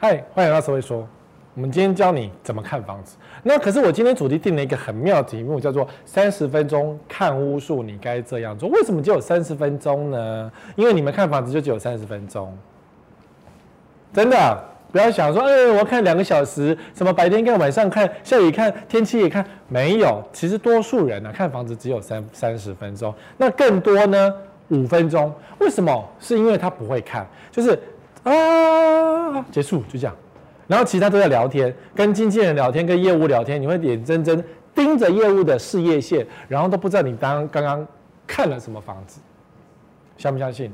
嗨，欢迎来到词维说。我们今天教你怎么看房子。那可是我今天主题定了一个很妙的题目，叫做“三十分钟看屋数”，你该这样做。为什么只有三十分钟呢？因为你们看房子就只有三十分钟。真的，不要想说，哎，我要看两个小时，什么白天看、晚上看、下雨看、天气也看，没有。其实多数人呢、看房子只有三三十分钟。那更多呢，五分钟。为什么？是因为他不会看，就是。啊，结束就这样，然后其他都在聊天，跟经纪人聊天，跟业务聊天，你会眼睁睁盯着业务的事业线，然后都不知道你当刚刚看了什么房子，相不相信？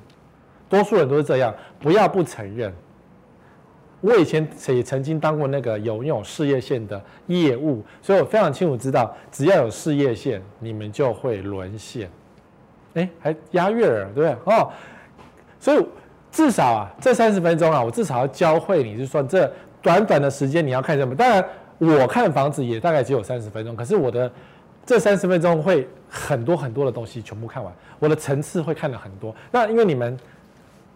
多数人都是这样，不要不承认。我以前也曾经当过那个有那种事业线的业务，所以我非常清楚知道，只要有事业线，你们就会沦陷。哎，还押韵儿，对不对？哦，所以。至少啊，这三十分钟啊，我至少要教会你，就是说这短短的时间你要看什么。当然，我看房子也大概只有三十分钟，可是我的这三十分钟会很多很多的东西全部看完，我的层次会看了很多。那因为你们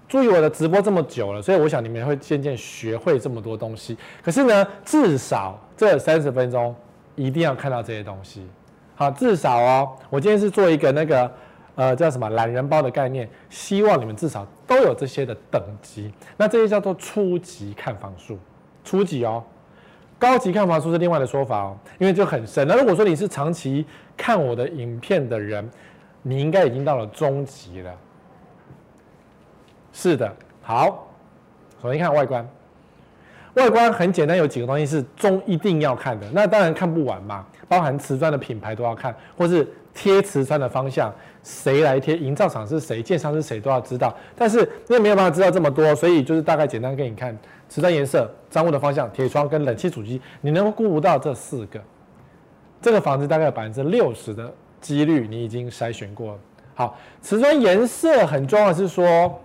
注意我的直播这么久了，所以我想你们会渐渐学会这么多东西。可是呢，至少这三十分钟一定要看到这些东西。好，至少哦，我今天是做一个那个。呃，叫什么懒人包的概念？希望你们至少都有这些的等级。那这些叫做初级看房术，初级哦。高级看房术是另外的说法哦，因为就很深。那如果说你是长期看我的影片的人，你应该已经到了中级了。是的，好。首先看外观，外观很简单，有几个东西是中一定要看的。那当然看不完嘛，包含瓷砖的品牌都要看，或是。贴瓷砖的方向，谁来贴？营造厂是谁？建商是谁？都要知道。但是因为没有办法知道这么多，所以就是大概简单给你看：瓷砖颜色、脏污的方向、铁窗跟冷气主机，你能够顾到这四个，这个房子大概有百分之六十的几率你已经筛选过了。好，瓷砖颜色很重要，是说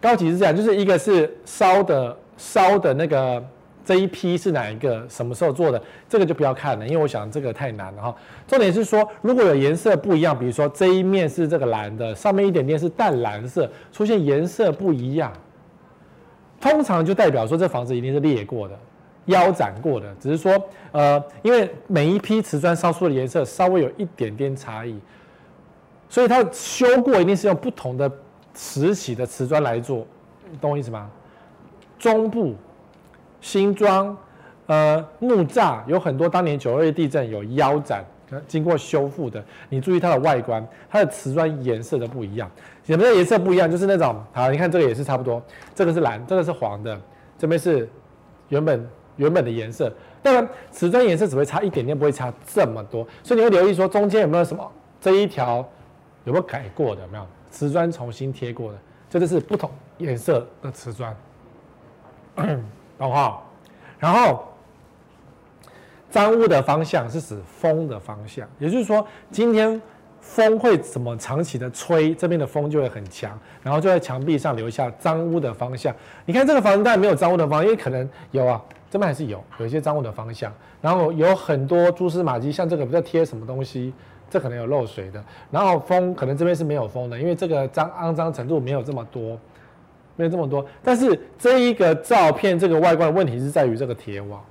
高级是这样，就是一个是烧的烧的那个。这一批是哪一个？什么时候做的？这个就不要看了，因为我想这个太难了哈。重点是说，如果有颜色不一样，比如说这一面是这个蓝的，上面一点点是淡蓝色，出现颜色不一样，通常就代表说这房子一定是裂过的、腰斩过的。只是说，呃，因为每一批瓷砖烧出的颜色稍微有一点点差异，所以它修过一定是用不同的瓷洗的瓷砖来做，懂我意思吗？中部。新庄，呃，木栅有很多当年九二一地震有腰斩，经过修复的。你注意它的外观，它的瓷砖颜色都不一样。什么叫颜色不一样？就是那种，好，你看这个也是差不多，这个是蓝，这个是黄的，这边是原本原本的颜色。当然，瓷砖颜色只会差一点点，不会差这么多。所以你会留意说中间有没有什么这一条有没有改过的？有没有瓷砖重新贴过的？这就是不同颜色的瓷砖。懂哈？然后脏污的方向是指风的方向，也就是说，今天风会怎么长期的吹，这边的风就会很强，然后就在墙壁上留下脏污的方向。你看这个房子当然没有脏污的方向，因为可能有啊，这边还是有有一些脏污的方向。然后有很多蛛丝马迹，像这个不知道贴什么东西，这可能有漏水的。然后风可能这边是没有风的，因为这个脏肮脏程度没有这么多。没有这么多，但是这一个照片这个外观的问题是在于这个铁网，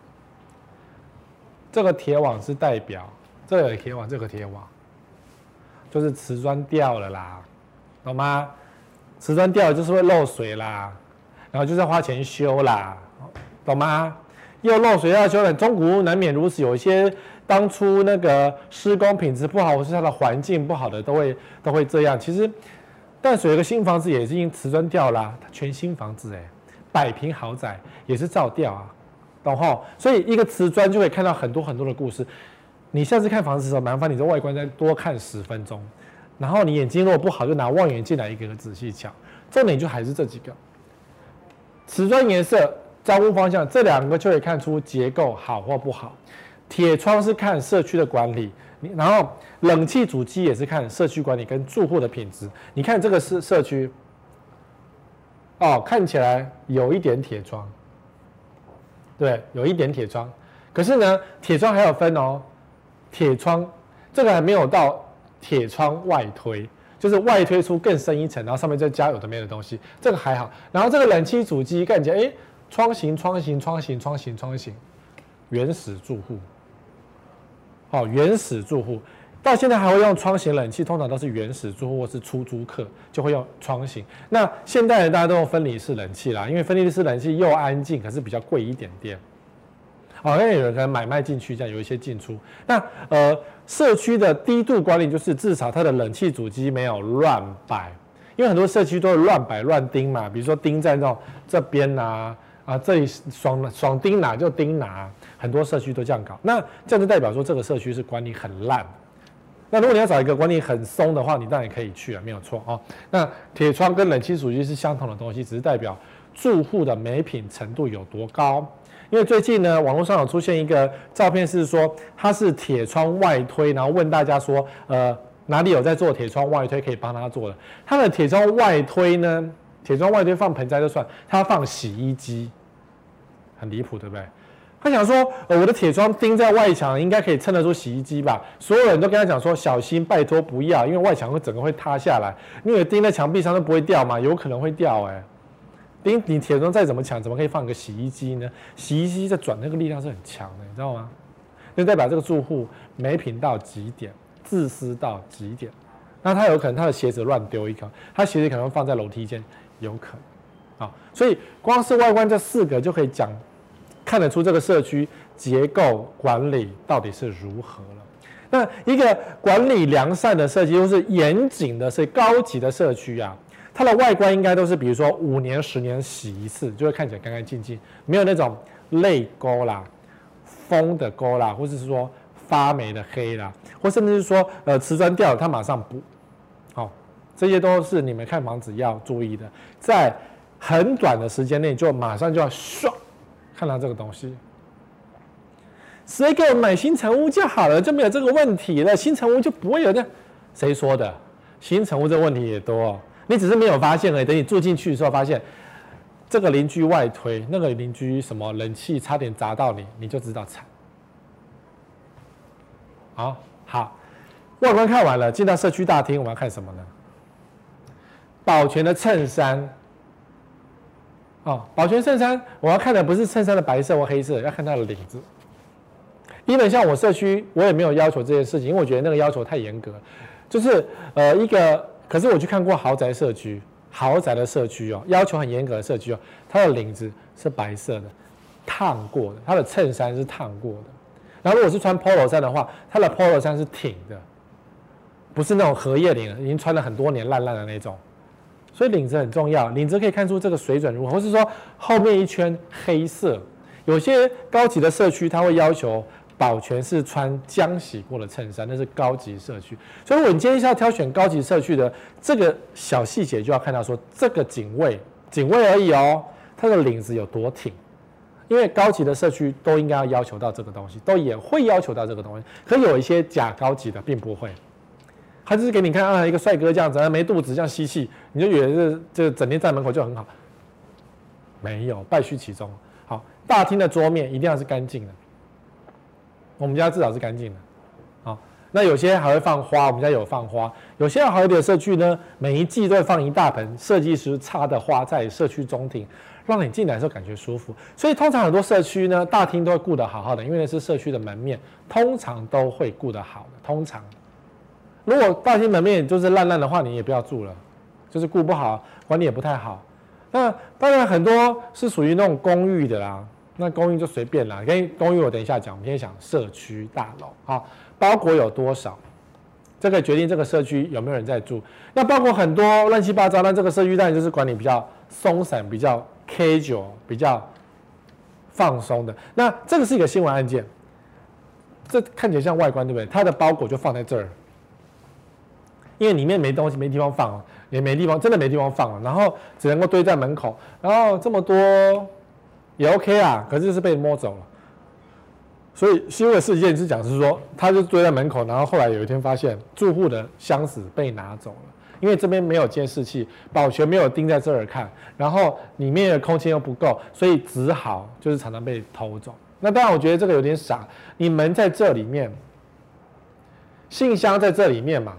这个铁网是代表这个铁网，这个铁网就是瓷砖掉了啦，懂吗？瓷砖掉了就是会漏水啦，然后就是花钱修啦，懂吗？又漏水要修了，中古屋难免如此，有一些当初那个施工品质不好，或是它的环境不好的，都会都会这样。其实。淡水有个新房子也是因瓷砖掉啦，全新房子哎，百平豪宅也是照掉啊，懂吼？所以一个瓷砖就可以看到很多很多的故事。你下次看房子的时候，麻烦你在外观再多看十分钟，然后你眼睛如果不好，就拿望远镜来一个个仔细瞧。重点就还是这几个：瓷砖颜色、脏污方向，这两个就可以看出结构好或不好。铁窗是看社区的管理。然后冷气主机也是看社区管理跟住户的品质。你看这个是社区，哦，看起来有一点铁窗，对，有一点铁窗。可是呢，铁窗还有分哦，铁窗这个还没有到铁窗外推，就是外推出更深一层，然后上面再加有的没的东西，这个还好。然后这个冷气主机看起来，哎，窗型、窗型、窗型、窗型、窗型，原始住户，哦，原始住户。到现在还会用窗型冷气，通常都是原始住户或是出租客就会用窗型。那现代人大家都用分离式冷气啦，因为分离式冷气又安静，可是比较贵一点点。好，那有人可能买卖进去，这样有一些进出。那呃，社区的低度管理就是至少它的冷气主机没有乱摆，因为很多社区都是乱摆乱钉嘛，比如说钉在那种这边呐，啊这里爽爽钉哪就钉哪，很多社区都这样搞。那这样就代表说这个社区是管理很烂。那如果你要找一个管理很松的话，你当然可以去啊，没有错啊。那铁窗跟冷气主机是相同的东西，只是代表住户的美品程度有多高。因为最近呢，网络上有出现一个照片，是说它是铁窗外推，然后问大家说，呃，哪里有在做铁窗外推可以帮他做的？它的铁窗外推呢，铁窗外推放盆栽就算，它放洗衣机，很离谱，对不对？他想说，呃，我的铁窗钉在外墙，应该可以撑得住洗衣机吧？所有人都跟他讲说，小心，拜托不要，因为外墙会整个会塌下来。因为钉在墙壁上都不会掉嘛，有可能会掉哎。钉你铁窗再怎么强，怎么可以放个洗衣机呢？洗衣机在转那个力量是很强的，你知道吗？就代表这个住户没品到极点，自私到极点。那他有可能他的鞋子乱丢一个，他鞋子可能放在楼梯间，有可能啊。所以光是外观这四个就可以讲。看得出这个社区结构管理到底是如何了。那一个管理良善的社区，又是严谨的、是高级的社区啊，它的外观应该都是，比如说五年、十年洗一次，就会看起来干干净净，没有那种泪沟啦、风的沟啦，或者是说发霉的黑啦，或甚至是说呃瓷砖掉了，它马上补。好，这些都是你们看房子要注意的，在很短的时间内就马上就要刷。看到这个东西，谁给我买新成屋就好了，就没有这个问题了。新成屋就不会有这，谁说的？新成屋这个问题也多，你只是没有发现而已。等你住进去的时候，发现这个邻居外推，那个邻居什么冷气差点砸到你，你就知道惨。好，好，外观看完了，进到社区大厅，我们要看什么呢？保全的衬衫。哦，保全衬衫，我要看的不是衬衫的白色或黑色，要看它的领子。因为像我社区，我也没有要求这件事情，因为我觉得那个要求太严格。就是呃一个，可是我去看过豪宅社区，豪宅的社区哦，要求很严格的社区哦，它的领子是白色的，烫过的，它的衬衫是烫过的。然后如果是穿 polo 衫的话，它的 polo 衫是挺的，不是那种荷叶领，已经穿了很多年烂烂的那种。所以领子很重要，领子可以看出这个水准如何，或是说后面一圈黑色。有些高级的社区，他会要求保全是穿浆洗过的衬衫，那是高级社区。所以，我们今天是要挑选高级社区的这个小细节，就要看到说这个警卫，警卫而已哦，它的领子有多挺。因为高级的社区都应该要要求到这个东西，都也会要求到这个东西，可有一些假高级的并不会。他就是给你看啊，一个帅哥这样子，没肚子这样吸气，你就以为这这整天在门口就很好，没有败絮其中。好，大厅的桌面一定要是干净的，我们家至少是干净的。好，那有些还会放花，我们家有放花。有些好一点的社区呢，每一季都会放一大盆设计师插的花在社区中庭，让你进来的时候感觉舒服。所以通常很多社区呢，大厅都会顾得好好的，因为那是社区的门面，通常都会顾得好的，通常。如果大厅门面就是烂烂的话，你也不要住了，就是顾不好，管理也不太好。那当然很多是属于那种公寓的啦，那公寓就随便啦。跟公寓我等一下讲，我们先讲社区大楼啊，包裹有多少，这个决定这个社区有没有人在住。那包括很多乱七八糟，那这个社区当然就是管理比较松散、比较 casual、比较放松的。那这个是一个新闻案件，这看起来像外观对不对？它的包裹就放在这儿。因为里面没东西，没地方放，也没地方，真的没地方放，然后只能够堆在门口，然后这么多也 OK 啊，可是是被摸走了。所以新闻事件是讲是说，他就堆在门口，然后后来有一天发现住户的箱子被拿走了，因为这边没有监视器，保全没有盯在这儿看，然后里面的空间又不够，所以只好就是常常被偷走。那当然我觉得这个有点傻，你门在这里面，信箱在这里面嘛。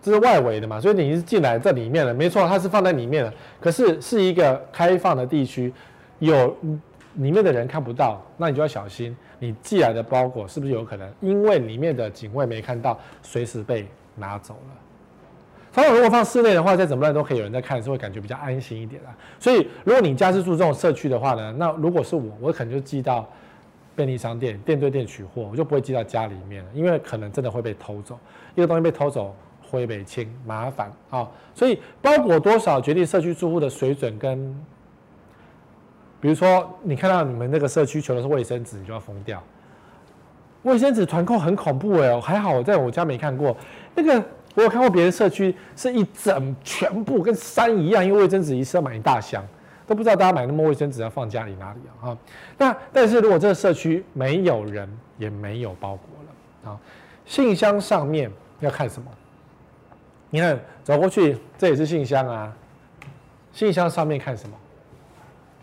这是外围的嘛，所以你是进来这里面了，没错，它是放在里面的，可是是一个开放的地区，有里面的人看不到，那你就要小心，你寄来的包裹是不是有可能因为里面的警卫没看到，随时被拿走了？通常如果放室内的话，再怎么乱都可以有人在看，是会感觉比较安心一点啦。所以如果你家是住这种社区的话呢，那如果是我，我可能就寄到便利商店，店对店取货，我就不会寄到家里面了，因为可能真的会被偷走，一个东西被偷走。会被清麻烦啊，所以包裹多少决定社区住户的水准跟，比如说你看到你们那个社区求的是卫生纸，你就要疯掉。卫生纸团购很恐怖哎，还好在我家没看过。那个我有看过别的社区是一整全部跟山一样，因为卫生纸一次要买一大箱，都不知道大家买那么卫生纸要放家里哪里啊？那但是如果这个社区没有人，也没有包裹了啊，信箱上面要看什么？你看，走过去，这也是信箱啊。信箱上面看什么？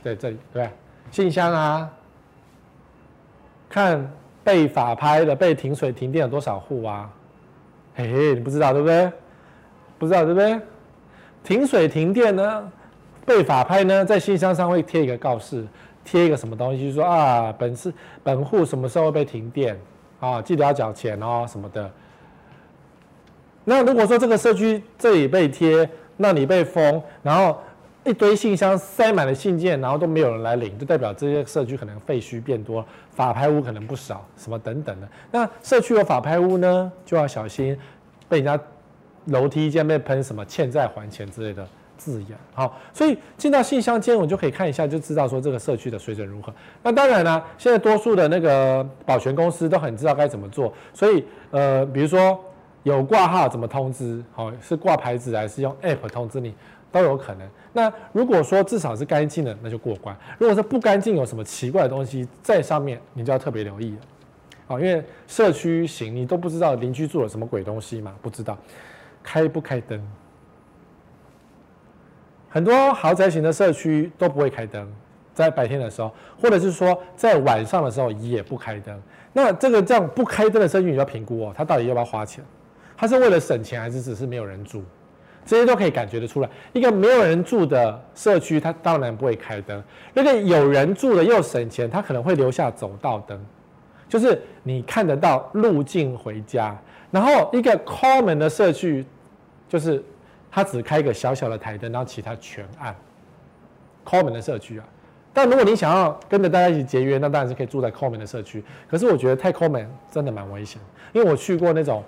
对，这里，对不对？信箱啊，看被法拍的、被停水停电有多少户啊？嘿嘿，你不知道对不对？不知道对不对？停水停电呢，被法拍呢，在信箱上会贴一个告示，贴一个什么东西，就是说啊，本次本户什么时候被停电啊？记得要缴钱哦，什么的。那如果说这个社区这里被贴，那里被封，然后一堆信箱塞满了信件，然后都没有人来领，就代表这些社区可能废墟变多，法拍屋可能不少，什么等等的。那社区有法拍屋呢，就要小心被人家楼梯间被喷什么欠债还钱之类的字眼。好，所以进到信箱间，我就可以看一下，就知道说这个社区的水准如何。那当然呢，现在多数的那个保全公司都很知道该怎么做，所以呃，比如说。有挂号怎么通知？好，是挂牌子还是用 App 通知你，都有可能。那如果说至少是干净的，那就过关；如果说不干净，有什么奇怪的东西在上面，你就要特别留意了。好，因为社区型你都不知道邻居住了什么鬼东西嘛，不知道开不开灯。很多豪宅型的社区都不会开灯，在白天的时候，或者是说在晚上的时候也不开灯。那这个这样不开灯的社区，你就要评估哦，它到底要不要花钱？他是为了省钱，还是只是没有人住？这些都可以感觉得出来。一个没有人住的社区，它当然不会开灯；那个有人住的又省钱，它可能会留下走道灯，就是你看得到路径回家。然后一个 common 的社区，就是它只开一个小小的台灯，然后其他全暗。common 的社区啊，但如果你想要跟着大家一起节约，那当然是可以住在 common 的社区。可是我觉得太 common 真的蛮危险，因为我去过那种。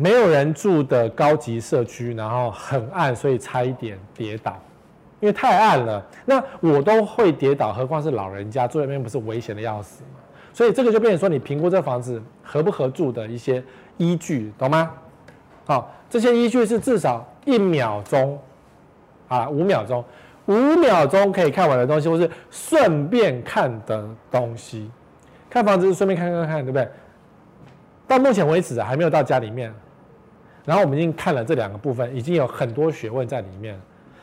没有人住的高级社区，然后很暗，所以差一点跌倒，因为太暗了。那我都会跌倒，何况是老人家住在那边，不是危险的要死吗？所以这个就变成说，你评估这房子合不合住的一些依据，懂吗？好，这些依据是至少一秒钟啊，五秒钟，五秒钟可以看完的东西，或是顺便看的东西。看房子是顺便看看看，对不对？到目前为止还没有到家里面。然后我们已经看了这两个部分，已经有很多学问在里面。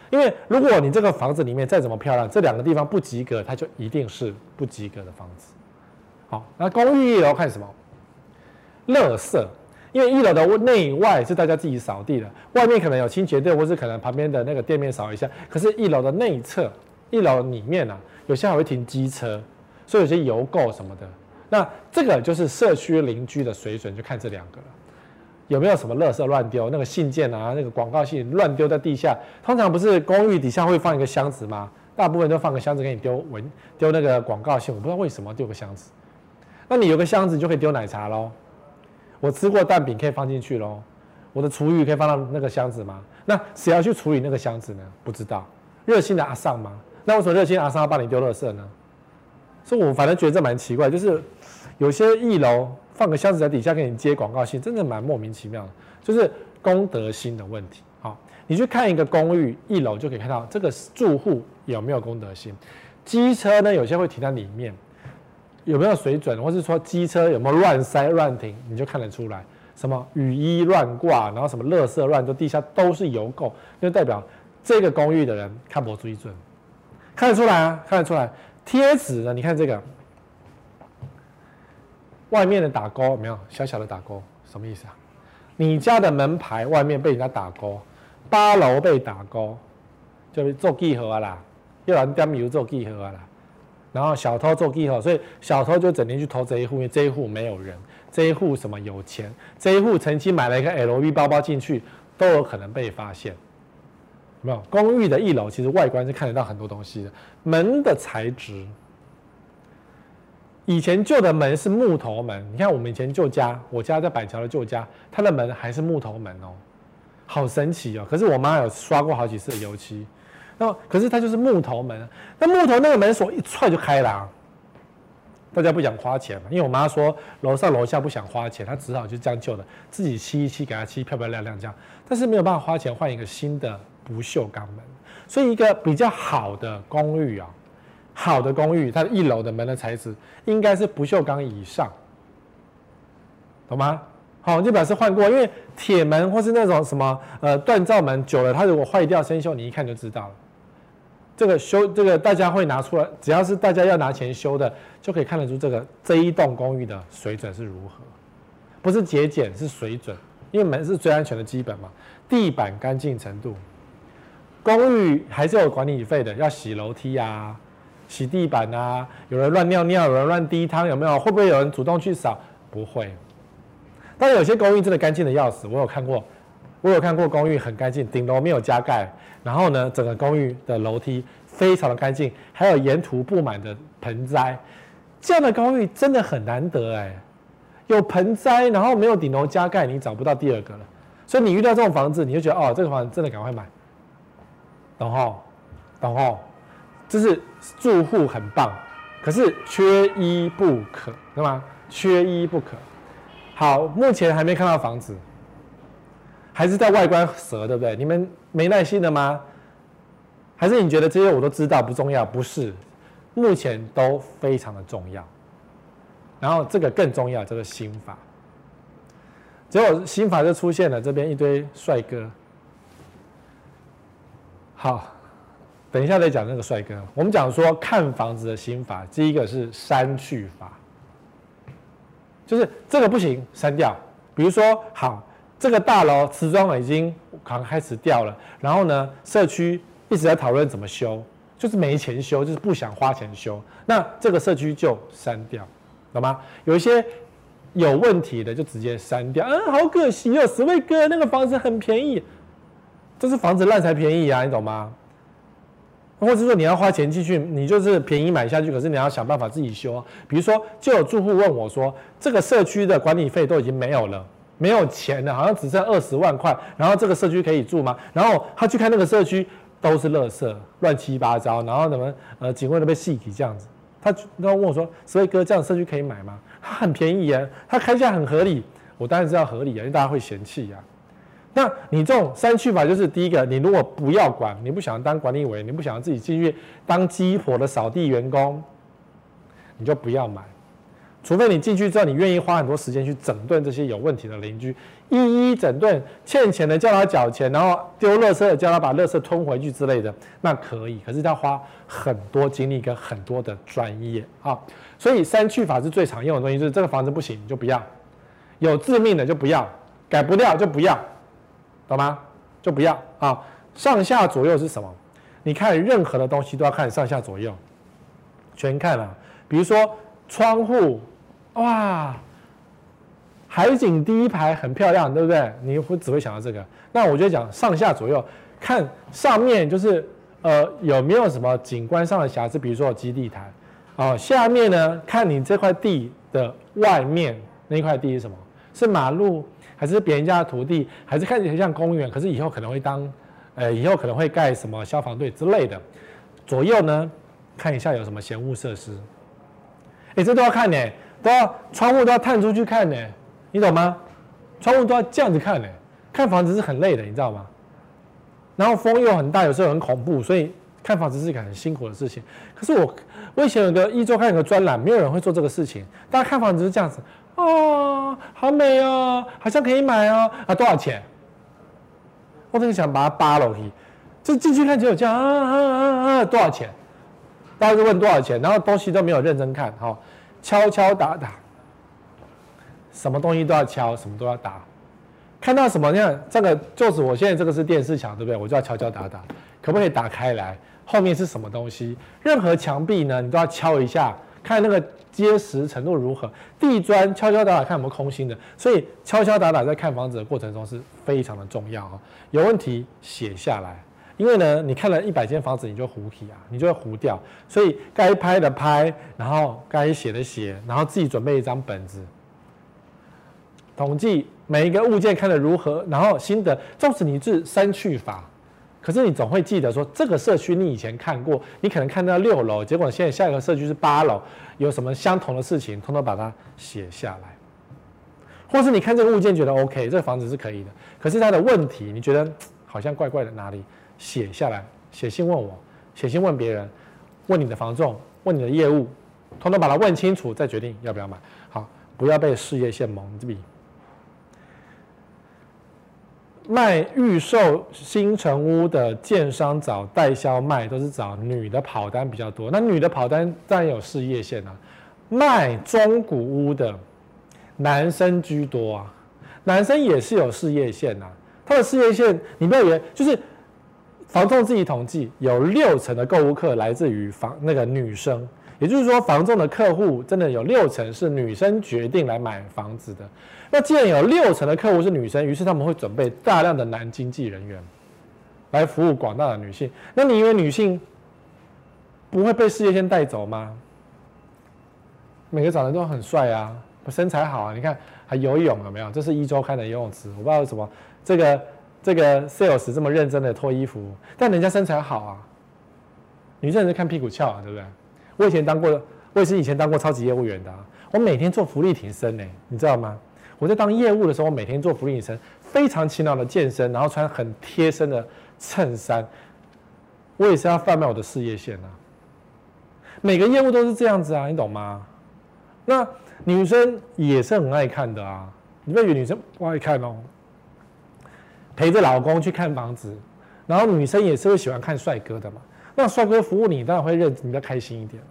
因为如果你这个房子里面再怎么漂亮，这两个地方不及格，它就一定是不及格的房子。好，那公寓一楼看什么？垃圾，因为一楼的内外是大家自己扫地的，外面可能有清洁队，或是可能旁边的那个店面扫一下。可是，一楼的内侧、一楼里面啊，有些还会停机车，所以有些油垢什么的。那这个就是社区邻居的水准，就看这两个了。有没有什么垃圾乱丢？那个信件啊，那个广告信乱丢在地下。通常不是公寓底下会放一个箱子吗？大部分都放个箱子给你丢文丢那个广告信。我不知道为什么丢个箱子。那你有个箱子就可以丢奶茶喽。我吃过蛋饼可以放进去喽。我的厨余可以放到那个箱子吗？那谁要去处理那个箱子呢？不知道。热心的阿尚吗？那为什么热心的阿尚要帮你丢垃圾呢？所以我反正觉得这蛮奇怪，就是有些一楼。放个箱子在底下给你接广告信，真的蛮莫名其妙的，就是公德心的问题。好，你去看一个公寓一楼就可以看到这个住户有没有公德心。机车呢，有些会停在里面，有没有水准，或是说机车有没有乱塞乱停，你就看得出来。什么雨衣乱挂，然后什么垃圾乱丢，地下都是油垢，就代表这个公寓的人看不住一准，看得出来啊，看得出来。贴纸呢，你看这个。外面的打勾有没有小小的打勾，什么意思啊？你家的门牌外面被人家打勾，八楼被打勾，就是做记号啦，又人点油做记号啦，然后小偷做记号，所以小偷就整天去偷这一户，因为这一户没有人，这一户什么有钱，这一户曾经买了一个 LV 包包进去，都有可能被发现。有没有？公寓的一楼其实外观是看得到很多东西的，门的材质。以前旧的门是木头门，你看我们以前旧家，我家在板桥的旧家，它的门还是木头门哦，好神奇哦。可是我妈有刷过好几次油漆，那可是它就是木头门，那木头那个门锁一踹就开了啊。大家不想花钱嘛，因为我妈说楼上楼下不想花钱，她只好就将就的自己漆一漆，给它漆漂漂亮亮这样，但是没有办法花钱换一个新的不锈钢门，所以一个比较好的公寓啊。好的公寓，它的一楼的门的材质应该是不锈钢以上，懂吗？好，就表示换过，因为铁门或是那种什么呃锻造门久了，它如果坏掉生锈，你一看就知道了。这个修这个大家会拿出来，只要是大家要拿钱修的，就可以看得出这个这一栋公寓的水准是如何，不是节俭是水准，因为门是最安全的基本嘛。地板干净程度，公寓还是有管理费的，要洗楼梯啊。洗地板啊，有人乱尿尿，有人乱滴汤，有没有？会不会有人主动去扫？不会。但有些公寓真的干净的要死，我有看过，我有看过公寓很干净，顶楼没有加盖，然后呢，整个公寓的楼梯非常的干净，还有沿途布满的盆栽，这样的公寓真的很难得哎。有盆栽，然后没有顶楼加盖，你找不到第二个了。所以你遇到这种房子，你就觉得哦，这个房子真的赶快买。等候，等候。就是住户很棒，可是缺一不可，对吗？缺一不可。好，目前还没看到房子，还是在外观蛇，对不对？你们没耐心的吗？还是你觉得这些我都知道不重要？不是，目前都非常的重要。然后这个更重要，这个心法。结果心法就出现了，这边一堆帅哥。好。等一下再讲那个帅哥。我们讲说看房子的心法，第一个是删去法，就是这个不行，删掉。比如说，好，这个大楼瓷砖已经刚开始掉了，然后呢，社区一直在讨论怎么修，就是没钱修，就是不想花钱修，那这个社区就删掉，懂吗？有一些有问题的就直接删掉。嗯，好可惜哦，十位哥，那个房子很便宜，这是房子烂才便宜啊，你懂吗？或者说你要花钱进去，你就是便宜买下去，可是你要想办法自己修。比如说，就有住户问我说，这个社区的管理费都已经没有了，没有钱了，好像只剩二十万块，然后这个社区可以住吗？然后他去看那个社区，都是垃圾，乱七八糟，然后怎么呃警卫都被戏体这样子，他然后问我说，所以哥这样社区可以买吗？他很便宜啊，他开价很合理，我当然知道合理啊，因为大家会嫌弃呀。那你这种删去法就是第一个，你如果不要管，你不想当管理委员，你不想自己进去当鸡婆的扫地员工，你就不要买。除非你进去之后，你愿意花很多时间去整顿这些有问题的邻居，一一整顿，欠钱的叫他缴钱，然后丢垃圾的叫他把垃圾吞回去之类的，那可以。可是要花很多精力跟很多的专业啊。所以删去法是最常用的东西，就是这个房子不行你就不要，有致命的就不要，改不掉就不要。懂吗？就不要啊！上下左右是什么？你看任何的东西都要看上下左右，全看了。比如说窗户，哇，海景第一排很漂亮，对不对？你会只会想到这个。那我就讲上下左右，看上面就是呃有没有什么景观上的瑕疵，比如说有基地台。哦，下面呢，看你这块地的外面那块地是什么？是马路？还是别人家的土地，还是看起来像公园，可是以后可能会当，呃，以后可能会盖什么消防队之类的。左右呢，看一下有什么闲物设施。哎，这都要看呢，都要窗户都要探出去看呢，你懂吗？窗户都要这样子看呢，看房子是很累的，你知道吗？然后风又很大，有时候很恐怖，所以看房子是一个很辛苦的事情。可是我，我以前有个一周看有个专栏，没有人会做这个事情，大家看房子是这样子。哦，好美哦，好像可以买哦。啊，多少钱？我真的想把它扒了去，就进去看只有这样啊啊啊啊！多少钱？大家就问多少钱，然后东西都没有认真看，哈，敲敲打打，什么东西都要敲，什么都要打，看到什么？你看这个就是我现在这个是电视墙，对不对？我就要敲敲打打，可不可以打开来？后面是什么东西？任何墙壁呢，你都要敲一下，看那个结实程度如何。地砖敲敲打打，看有没有空心的。所以敲敲打打在看房子的过程中是非常的重要啊。有问题写下来，因为呢，你看了一百间房子，你就糊体啊，你就会糊掉。所以该拍的拍，然后该写的写，然后自己准备一张本子，统计每一个物件看得如何，然后心得。纵使你是删去法。可是你总会记得说，这个社区你以前看过，你可能看到六楼，结果现在下一个社区是八楼，有什么相同的事情，通通把它写下来。或是你看这个物件觉得 OK，这个房子是可以的，可是它的问题你觉得好像怪怪的哪里，写下来，写信问我，写信问别人，问你的房仲，问你的业务，通通把它问清楚，再决定要不要买。好，不要被事业线蒙蔽。卖预售新城屋的建商找代销卖，都是找女的跑单比较多。那女的跑单当然有事业线啊。卖中古屋的男生居多啊，男生也是有事业线啊。他的事业线，你不要以为就是房仲自己统计，有六成的购物客来自于房那个女生。也就是说，房仲的客户真的有六成是女生决定来买房子的。那既然有六成的客户是女生，于是他们会准备大量的男经纪人员来服务广大的女性。那你以为女性不会被事业线带走吗？每个长得都很帅啊，身材好啊，你看还游泳有没有？这是一周刊的游泳池，我不知道为什么这个这个 sales 这么认真的脱衣服，但人家身材好啊。女生是看屁股翘啊，对不对？我以前当过，我也是以前当过超级业务员的啊。我每天做福利挺身呢，你知道吗？我在当业务的时候，我每天做伏地挺身，非常勤劳的健身，然后穿很贴身的衬衫。我也是要贩卖我的事业线啊。每个业务都是这样子啊，你懂吗？那女生也是很爱看的啊。你不要以为女生不爱看哦。陪着老公去看房子，然后女生也是会喜欢看帅哥的嘛。那帅哥服务你，当然会认比较开心一点。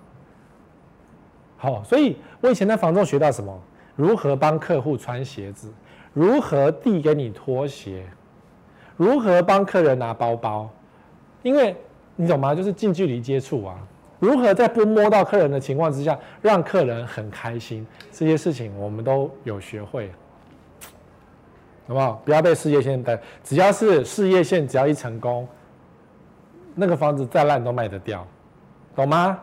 好，所以我以前在房仲学到什么？如何帮客户穿鞋子？如何递给你拖鞋？如何帮客人拿包包？因为你懂吗？就是近距离接触啊。如何在不摸到客人的情况之下，让客人很开心？这些事情我们都有学会，好不好？不要被事业线带，只要是事业线，只要一成功。那个房子再烂都卖得掉，懂吗？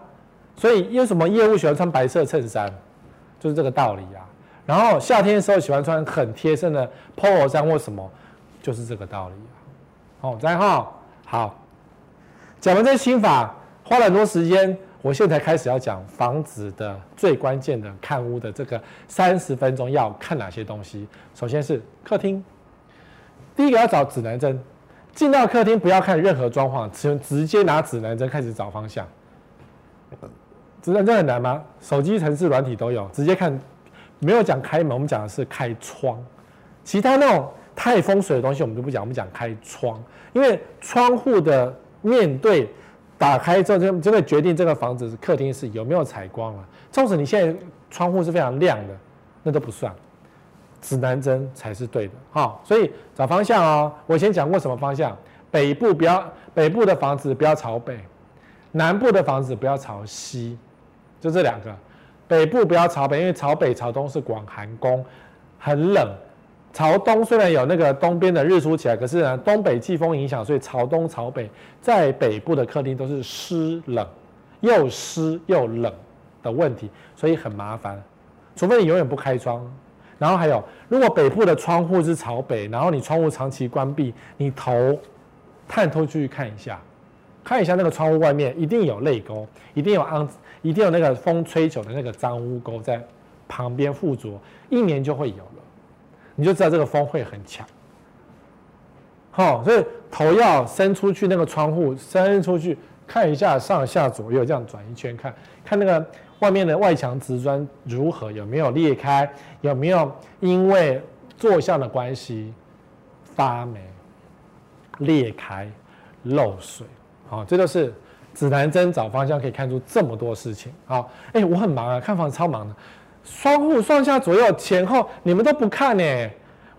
所以为什么业务喜欢穿白色衬衫，就是这个道理啊。然后夏天的时候喜欢穿很贴身的 polo 衫或什么，就是这个道理啊。好，再好，好，讲完这心法，花了很多时间，我现在开始要讲房子的最关键的看屋的这个三十分钟要看哪些东西。首先是客厅，第一个要找指南针。进到客厅，不要看任何装潢，直直接拿指南针开始找方向。指南针很难吗？手机、城市、软体都有，直接看。没有讲开门，我们讲的是开窗。其他那种太风水的东西，我们就不讲，我们讲开窗。因为窗户的面对打开之后，就就会决定这个房子客厅是有没有采光了。纵使你现在窗户是非常亮的，那都不算。指南针才是对的，好，所以找方向哦。我以前讲过什么方向？北部不要，北部的房子不要朝北，南部的房子不要朝西，就这两个。北部不要朝北，因为朝北朝东是广寒宫，很冷。朝东虽然有那个东边的日出起来，可是呢，东北季风影响，所以朝东朝北在北部的客厅都是湿冷，又湿又冷的问题，所以很麻烦。除非你永远不开窗。然后还有，如果北部的窗户是朝北，然后你窗户长期关闭，你头探头出去看一下，看一下那个窗户外面一定有泪沟，一定有肮，一定有那个风吹走的那个脏污垢在旁边附着，一年就会有了，你就知道这个风会很强。好，所以头要伸出去，那个窗户伸出去看一下，上下左右这样转一圈看，看那个。外面的外墙瓷砖如何？有没有裂开？有没有因为坐向的关系发霉、裂开、漏水？好，这就是指南针找方向可以看出这么多事情。好，哎，我很忙啊，看房子超忙的，窗户上下左右前后你们都不看呢。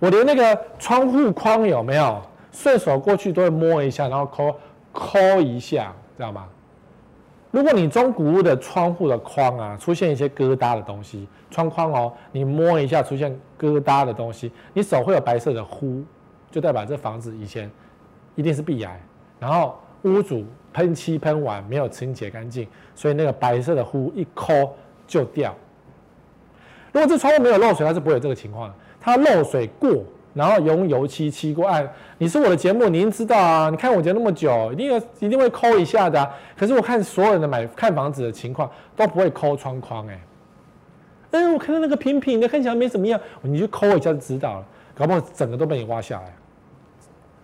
我连那个窗户框有没有顺手过去都会摸一下，然后抠抠一下，知道吗？如果你中古屋的窗户的框啊出现一些疙瘩的东西，窗框哦，你摸一下出现疙瘩的东西，你手会有白色的糊，就代表这房子以前一定是壁癌，然后屋主喷漆喷完没有清洁干净，所以那个白色的糊一抠就掉。如果这窗户没有漏水，它是不会有这个情况的。它漏水过，然后用油漆漆过，哎，你是我的节目，你应知道啊。你看我节目那么久，一定有一定会抠一下的。可是我看所有人的买看房子的情况都不会抠窗框，哎，哎，我看到那个平平的，看起来没怎么样，你去抠一下就知道了，搞不好整个都被你挖下来。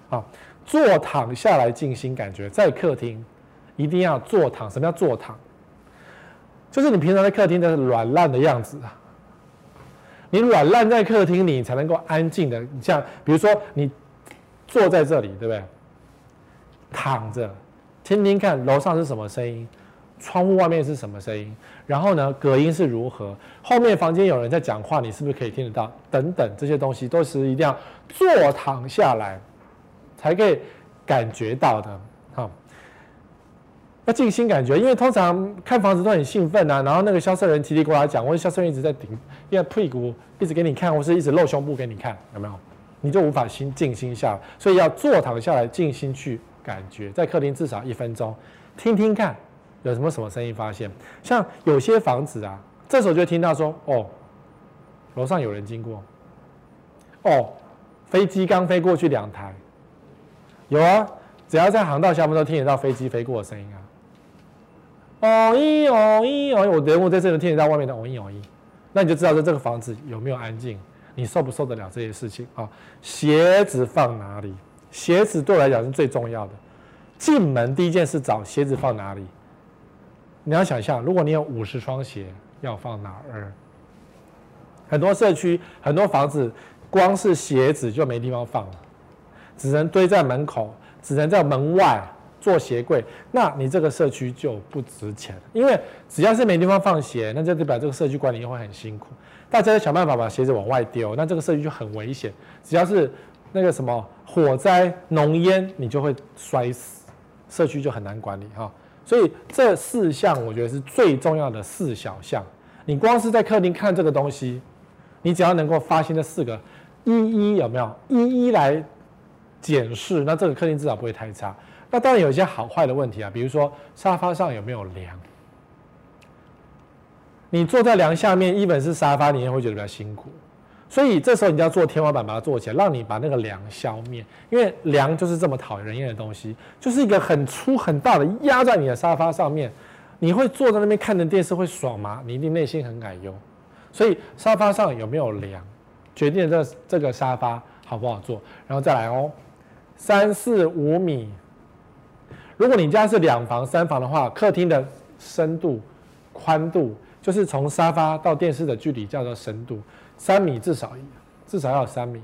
好，坐躺下来静心感觉，在客厅一定要坐躺。什么叫坐躺？就是你平常在客厅的软烂的样子啊。你软烂在客厅里，你才能够安静的。你像比如说，你坐在这里，对不对？躺着，听听看楼上是什么声音，窗户外面是什么声音，然后呢，隔音是如何，后面房间有人在讲话，你是不是可以听得到？等等这些东西，都是一定要坐躺下来才可以感觉到的。好。要静心感觉，因为通常看房子都很兴奋啊，然后那个销售人叽里呱啦讲，或者销售人一直在顶，因为屁股一直给你看，或是一直露胸部给你看，有没有？你就无法心静心下，所以要坐躺下来静心去感觉，在客厅至少一分钟，听听看有什么什么声音发现。像有些房子啊，这时候就听到说，哦，楼上有人经过，哦，飞机刚飞过去两台，有啊，只要在航道下面都听得到飞机飞过的声音啊。哦咦哦咦哦，我人物在这里听得到外面的哦咦哦咦，那你就知道说这个房子有没有安静，你受不受得了这些事情啊？鞋子放哪里？鞋子对我来讲是最重要的。进门第一件事找鞋子放哪里？你要想象，如果你有五十双鞋，要放哪儿？很多社区、很多房子，光是鞋子就没地方放了，只能堆在门口，只能在门外。做鞋柜，那你这个社区就不值钱，因为只要是没地方放鞋，那就代表这个社区管理又会很辛苦，大家要想办法把鞋子往外丢，那这个社区就很危险。只要是那个什么火灾、浓烟，你就会摔死，社区就很难管理哈。所以这四项我觉得是最重要的四小项。你光是在客厅看这个东西，你只要能够发现这四个，一一有没有一一来检视，那这个客厅至少不会太差。那当然有一些好坏的问题啊，比如说沙发上有没有梁？你坐在梁下面，一本是沙发，你也会觉得比较辛苦。所以这时候你就要做天花板，把它做起来，让你把那个梁消灭。因为梁就是这么讨人厌的东西，就是一个很粗很大的压在你的沙发上面。你会坐在那边看着电视会爽吗？你一定内心很矮哟。所以沙发上有没有梁，决定了这这个沙发好不好坐。然后再来哦，三四五米。如果你家是两房、三房的话，客厅的深度、宽度，就是从沙发到电视的距离叫做深度，三米至少，至少要有三米。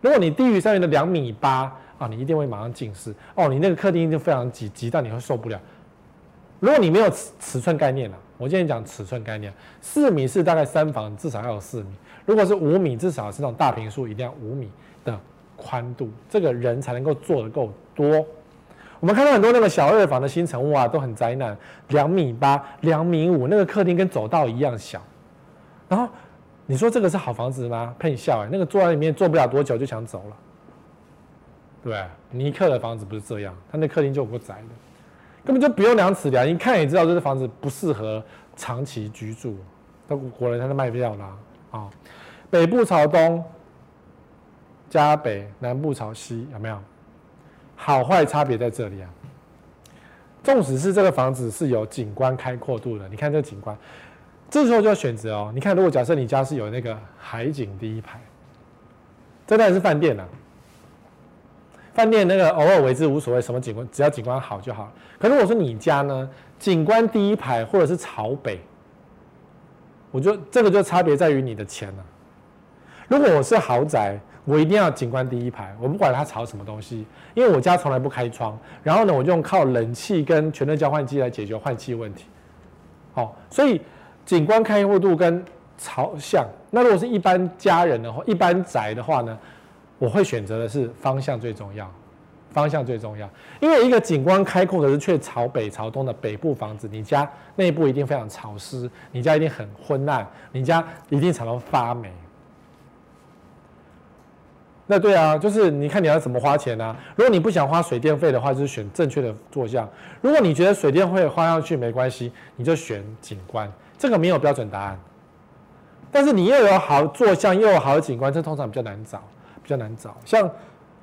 如果你低于上面的两米八啊，你一定会马上近视哦，你那个客厅就非常挤，挤到你会受不了。如果你没有尺尺寸概念了，我今天讲尺寸概念，四米是大概三房至少要有四米，如果是五米，至少是那种大平数，一定要五米宽度，这个人才能够做得够多。我们看到很多那个小二房的新成屋啊，都很灾难，两米八、两米五，那个客厅跟走道一样小。然后你说这个是好房子吗？喷笑哎，那个坐在里面坐不了多久就想走了，对？尼克的房子不是这样，他那客厅就有够窄的，根本就不用量尺量，一看也知道这个房子不适合长期居住。那果然他是卖掉了啊！北部朝东，加北，南部朝西，有没有？好坏差别在这里啊！纵使是这个房子是有景观开阔度的，你看这个景观，这时候就要选择哦。你看，如果假设你家是有那个海景第一排，这当然是饭店了。饭店那个偶尔为之无所谓，什么景观只要景观好就好。可是我说你家呢，景观第一排或者是朝北，我觉得这个就差别在于你的钱了。如果我是豪宅。我一定要景观第一排，我不管它朝什么东西，因为我家从来不开窗。然后呢，我就用靠冷气跟全热交换机来解决换气问题。好，所以景观开阔度跟朝向。那如果是一般家人的话，一般宅的话呢，我会选择的是方向最重要，方向最重要。因为一个景观开阔，可是却朝北朝东的北部房子，你家内部一定非常潮湿，你家一定很昏暗，你家一定常常发霉。那对啊，就是你看你要怎么花钱啊？如果你不想花水电费的话，就是选正确的坐向；如果你觉得水电费花上去没关系，你就选景观。这个没有标准答案。但是你又有好坐向，又有好的景观，这通常比较难找，比较难找。像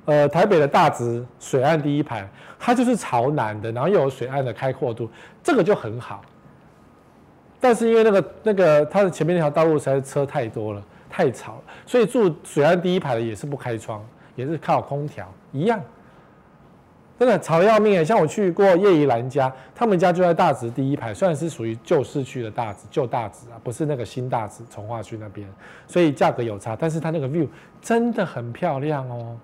呃台北的大直水岸第一排，它就是朝南的，然后又有水岸的开阔度，这个就很好。但是因为那个那个它的前面那条道路实在是车太多了。太吵了，所以住水岸第一排的也是不开窗，也是靠空调，一样，真的吵得要命哎！像我去过叶怡兰家，他们家就在大直第一排，虽然是属于旧市区的大直，旧大直啊，不是那个新大直，从化区那边，所以价格有差，但是它那个 view 真的很漂亮哦，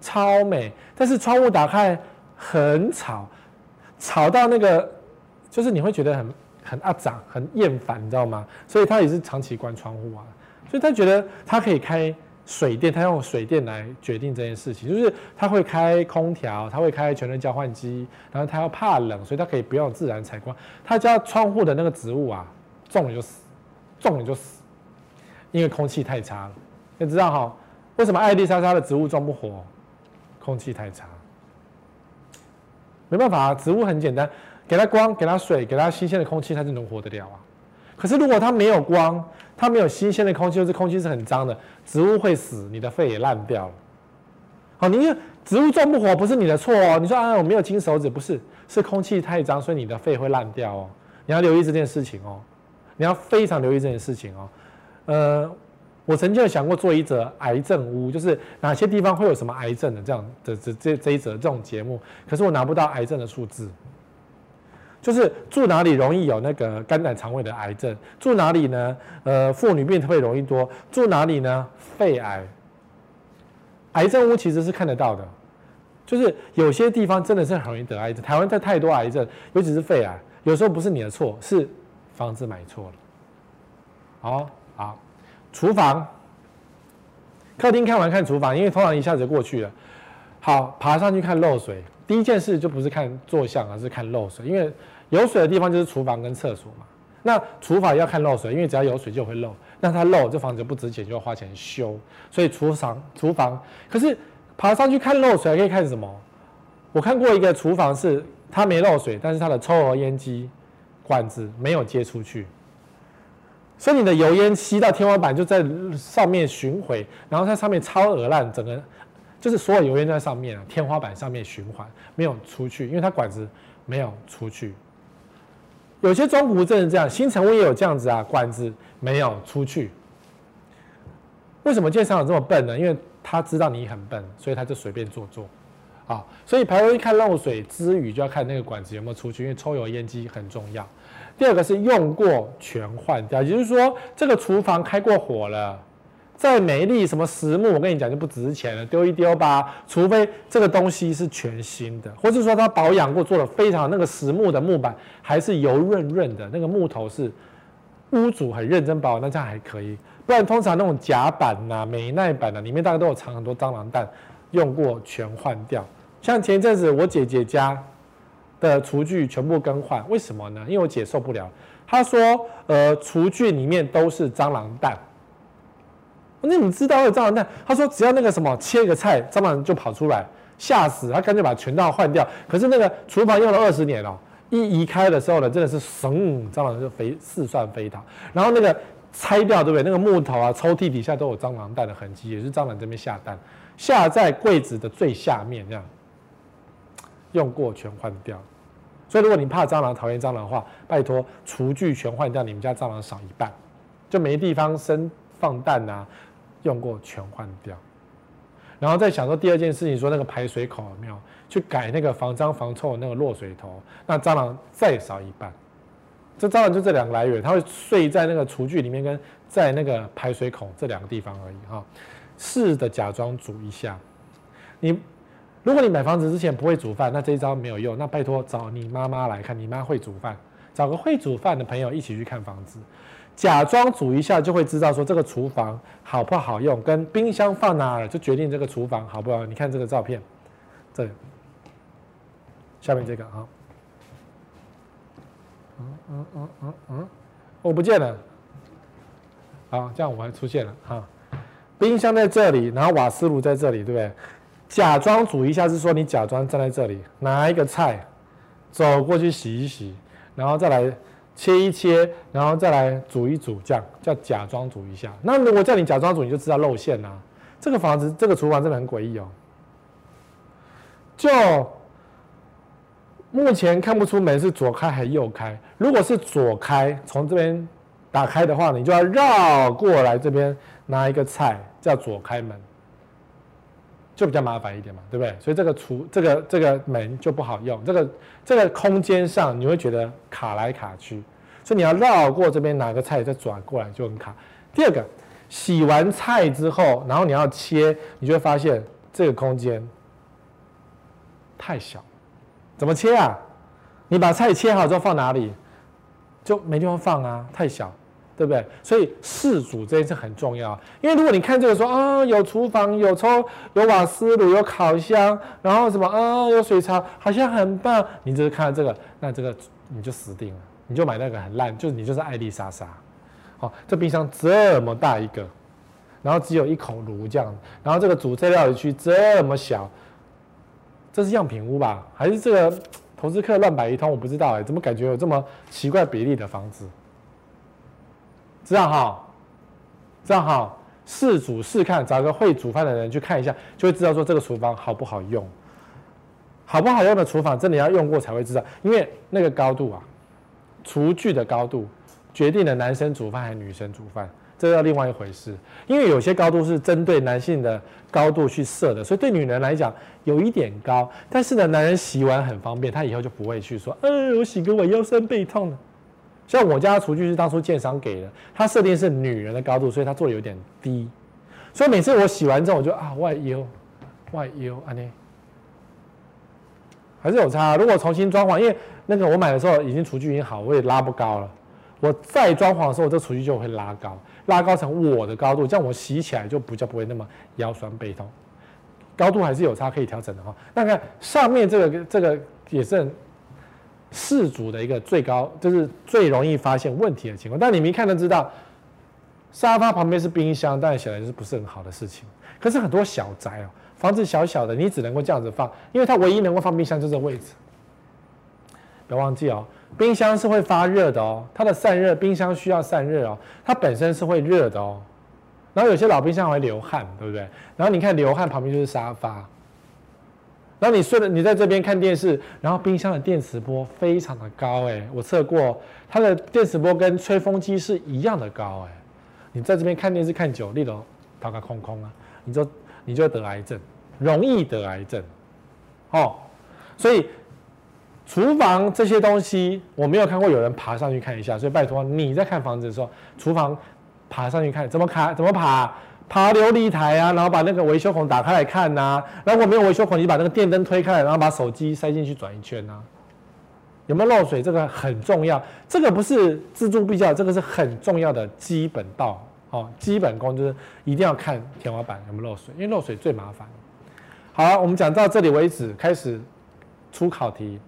超美，但是窗户打开很吵，吵到那个就是你会觉得很很阿长，很厌烦，你知道吗？所以他也是长期关窗户啊。所以他觉得他可以开水电，他用水电来决定这件事情，就是他会开空调，他会开全热交换机，然后他要怕冷，所以他可以不用自然采光。他家窗户的那个植物啊，种了就死，种了就死，因为空气太差了。你知道哈，为什么爱丽莎莎的植物种不活？空气太差。没办法啊，植物很简单，给它光，给它水，给它新鲜的空气，它就能活得了啊。可是如果它没有光，它没有新鲜的空气，就是空气是很脏的，植物会死，你的肺也烂掉了。好，你植物种不活不是你的错哦。你说啊，我没有金手指，不是，是空气太脏，所以你的肺会烂掉哦。你要留意这件事情哦，你要非常留意这件事情哦。呃，我曾经有想过做一则癌症屋，就是哪些地方会有什么癌症的这样的这这这一则这种节目，可是我拿不到癌症的数字。就是住哪里容易有那个肝胆肠胃的癌症？住哪里呢？呃，妇女病特别容易多。住哪里呢？肺癌。癌症屋其实是看得到的，就是有些地方真的是很容易得癌症。台湾在太多癌症，尤其是肺癌，有时候不是你的错，是房子买错了。好，好，厨房、客厅看完看厨房，因为通常一下子就过去了。好，爬上去看漏水。第一件事就不是看坐向，而是看漏水，因为有水的地方就是厨房跟厕所嘛。那厨房要看漏水，因为只要有水就会漏，那它漏，这房子不值钱，就要花钱修。所以厨房厨房，可是爬上去看漏水还可以看什么？我看过一个厨房是它没漏水，但是它的抽油烟机管子没有接出去，所以你的油烟吸到天花板就在上面巡回，然后在上面超恶烂，整个。就是所有油烟在上面啊，天花板上面循环没有出去，因为它管子没有出去。有些中古真是这样，新成屋也有这样子啊，管子没有出去。为什么建商有这么笨呢？因为他知道你很笨，所以他就随便做做啊。所以排油一看漏水之余，就要看那个管子有没有出去，因为抽油烟机很重要。第二个是用过全换掉，也就是说这个厨房开过火了。再美丽什么实木，我跟你讲就不值钱了，丢一丢吧。除非这个东西是全新的，或者说它保养过，做的非常那个实木的木板还是油润润的，那个木头是屋主很认真保养，那这样还可以。不然通常那种夹板呐、美耐板呐、啊，里面大概都有藏很多蟑螂蛋，用过全换掉。像前一阵子我姐姐家的厨具全部更换，为什么呢？因为我姐受不了，她说呃厨具里面都是蟑螂蛋。那你知道有蟑螂蛋？他说只要那个什么切一个菜，蟑螂就跑出来，吓死他，干脆把全套换掉。可是那个厨房用了二十年了，一移开的时候呢，真的是神，蟑螂就飞四散飞逃。然后那个拆掉，对不对？那个木头啊，抽屉底下都有蟑螂蛋的痕迹，也是蟑螂这边下蛋，下在柜子的最下面这样，用过全换掉。所以如果你怕蟑螂、讨厌蟑螂的话，拜托厨具全换掉，你们家蟑螂少一半，就没地方生放蛋啊。用过全换掉，然后再想说第二件事情，说那个排水口有没有去改那个防脏防臭的那个落水头，那蟑螂再少一半。这蟑螂就这两个来源，它会睡在那个厨具里面，跟在那个排水口这两个地方而已哈。试着假装煮一下。你如果你买房子之前不会煮饭，那这一招没有用。那拜托找你妈妈来看，你妈会煮饭，找个会煮饭的朋友一起去看房子。假装煮一下就会知道说这个厨房好不好用，跟冰箱放哪儿就决定这个厨房好不好。你看这个照片，这，下面这个。啊，嗯嗯嗯嗯。嗯，我不见了，好，这样我还出现了。哈。冰箱在这里，然后瓦斯炉在这里，对不对？假装煮一下是说你假装站在这里，拿一个菜，走过去洗一洗，然后再来切一切，然后再来煮一煮，这样叫假装煮一下。那如果叫你假装煮，你就知道露馅啦。这个房子，这个厨房真的很诡异哦。就目前看不出门是左开还是右开。如果是左开，从这边打开的话，你就要绕过来这边拿一个菜。叫左开门，就比较麻烦一点嘛，对不对？所以这个厨这个这个门就不好用，这个这个空间上你会觉得卡来卡去，所以你要绕过这边拿个菜再转过来就很卡。第二个，洗完菜之后，然后你要切，你就会发现这个空间太小，怎么切啊？你把菜切好之后放哪里？就没地方放啊，太小。对不对？所以四组这件事很重要，因为如果你看这个说啊，有厨房、有抽、有瓦斯炉、有烤箱，然后什么啊，有水槽，好像很棒。你只是看到这个，那这个你就死定了，你就买那个很烂，就是你就是爱丽莎莎。好，这冰箱这么大一个，然后只有一口炉这样，然后这个主菜料理区这么小，这是样品屋吧？还是这个投资客乱摆一通？我不知道哎，怎么感觉有这么奇怪比例的房子？这样哈，这样哈，试煮试看，找个会煮饭的人去看一下，就会知道说这个厨房好不好用。好不好用的厨房，真的要用过才会知道，因为那个高度啊，厨具的高度决定了男生煮饭还是女生煮饭，这要另外一回事。因为有些高度是针对男性的高度去设的，所以对女人来讲有一点高，但是呢，男人洗碗很方便，他以后就不会去说，嗯，我洗个碗腰酸背痛的。像我家的厨具是当初建商给的，它设定是女人的高度，所以它做的有点低，所以每次我洗完之后，我就啊外腰，外腰啊呢，还是有差。如果重新装潢，因为那个我买的时候已经厨具已经好，我也拉不高了。我再装潢的时候，这厨具就会拉高，拉高成我的高度，这样我洗起来就比较不会那么腰酸背痛。高度还是有差，可以调整的哈。那看上面这个这个也是很。试煮的一个最高就是最容易发现问题的情况，但你们一看就知道，沙发旁边是冰箱，当然显然就是不是很好的事情。可是很多小宅哦，房子小小的，你只能够这样子放，因为它唯一能够放冰箱就是这位置。不要忘记哦，冰箱是会发热的哦，它的散热，冰箱需要散热哦，它本身是会热的哦。然后有些老冰箱会流汗，对不对？然后你看流汗旁边就是沙发。然后你睡了，你在这边看电视，然后冰箱的电磁波非常的高哎，我测过，它的电磁波跟吹风机是一样的高哎。你在这边看电视看久，立楼掏个空空啊，你就你就得癌症，容易得癌症，哦。所以厨房这些东西我没有看过有人爬上去看一下，所以拜托你在看房子的时候，厨房爬上去看怎么卡怎么爬。爬琉璃台啊，然后把那个维修孔打开来看呐、如果没有维修孔，你把那个电灯推开来，然后把手机塞进去转一圈呐、啊，有没有漏水？这个很重要，这个不是錙铢必较，这个是很重要的基本道哦，基本功就是一定要看天花板有没有漏水，因为漏水最麻烦。好，我们讲到这里为止，开始出考题。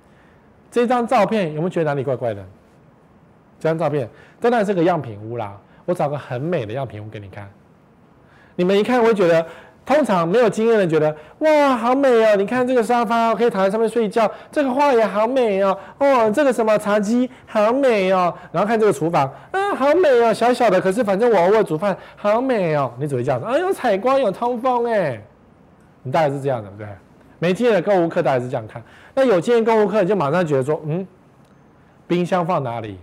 这张照片有没有觉得哪里怪怪的？这张照片当然是个样品屋啦，我找个很美的样品屋给你看。你们一看，会觉得，通常没有经验的觉得，哇，好美哦！你看这个沙发，可以躺在上面睡觉，这个画也好美哦。哦，这个什么茶几，好美哦。然后看这个厨房，啊，好美哦，小小的，可是反正我偶尔煮饭，好美哦。你只会这样子，啊，有采光，有通风，哎，你大概是这样的，对。不对？没经验的购物客大概是这样看，那有经验购物客就马上觉得说，嗯，冰箱放哪里？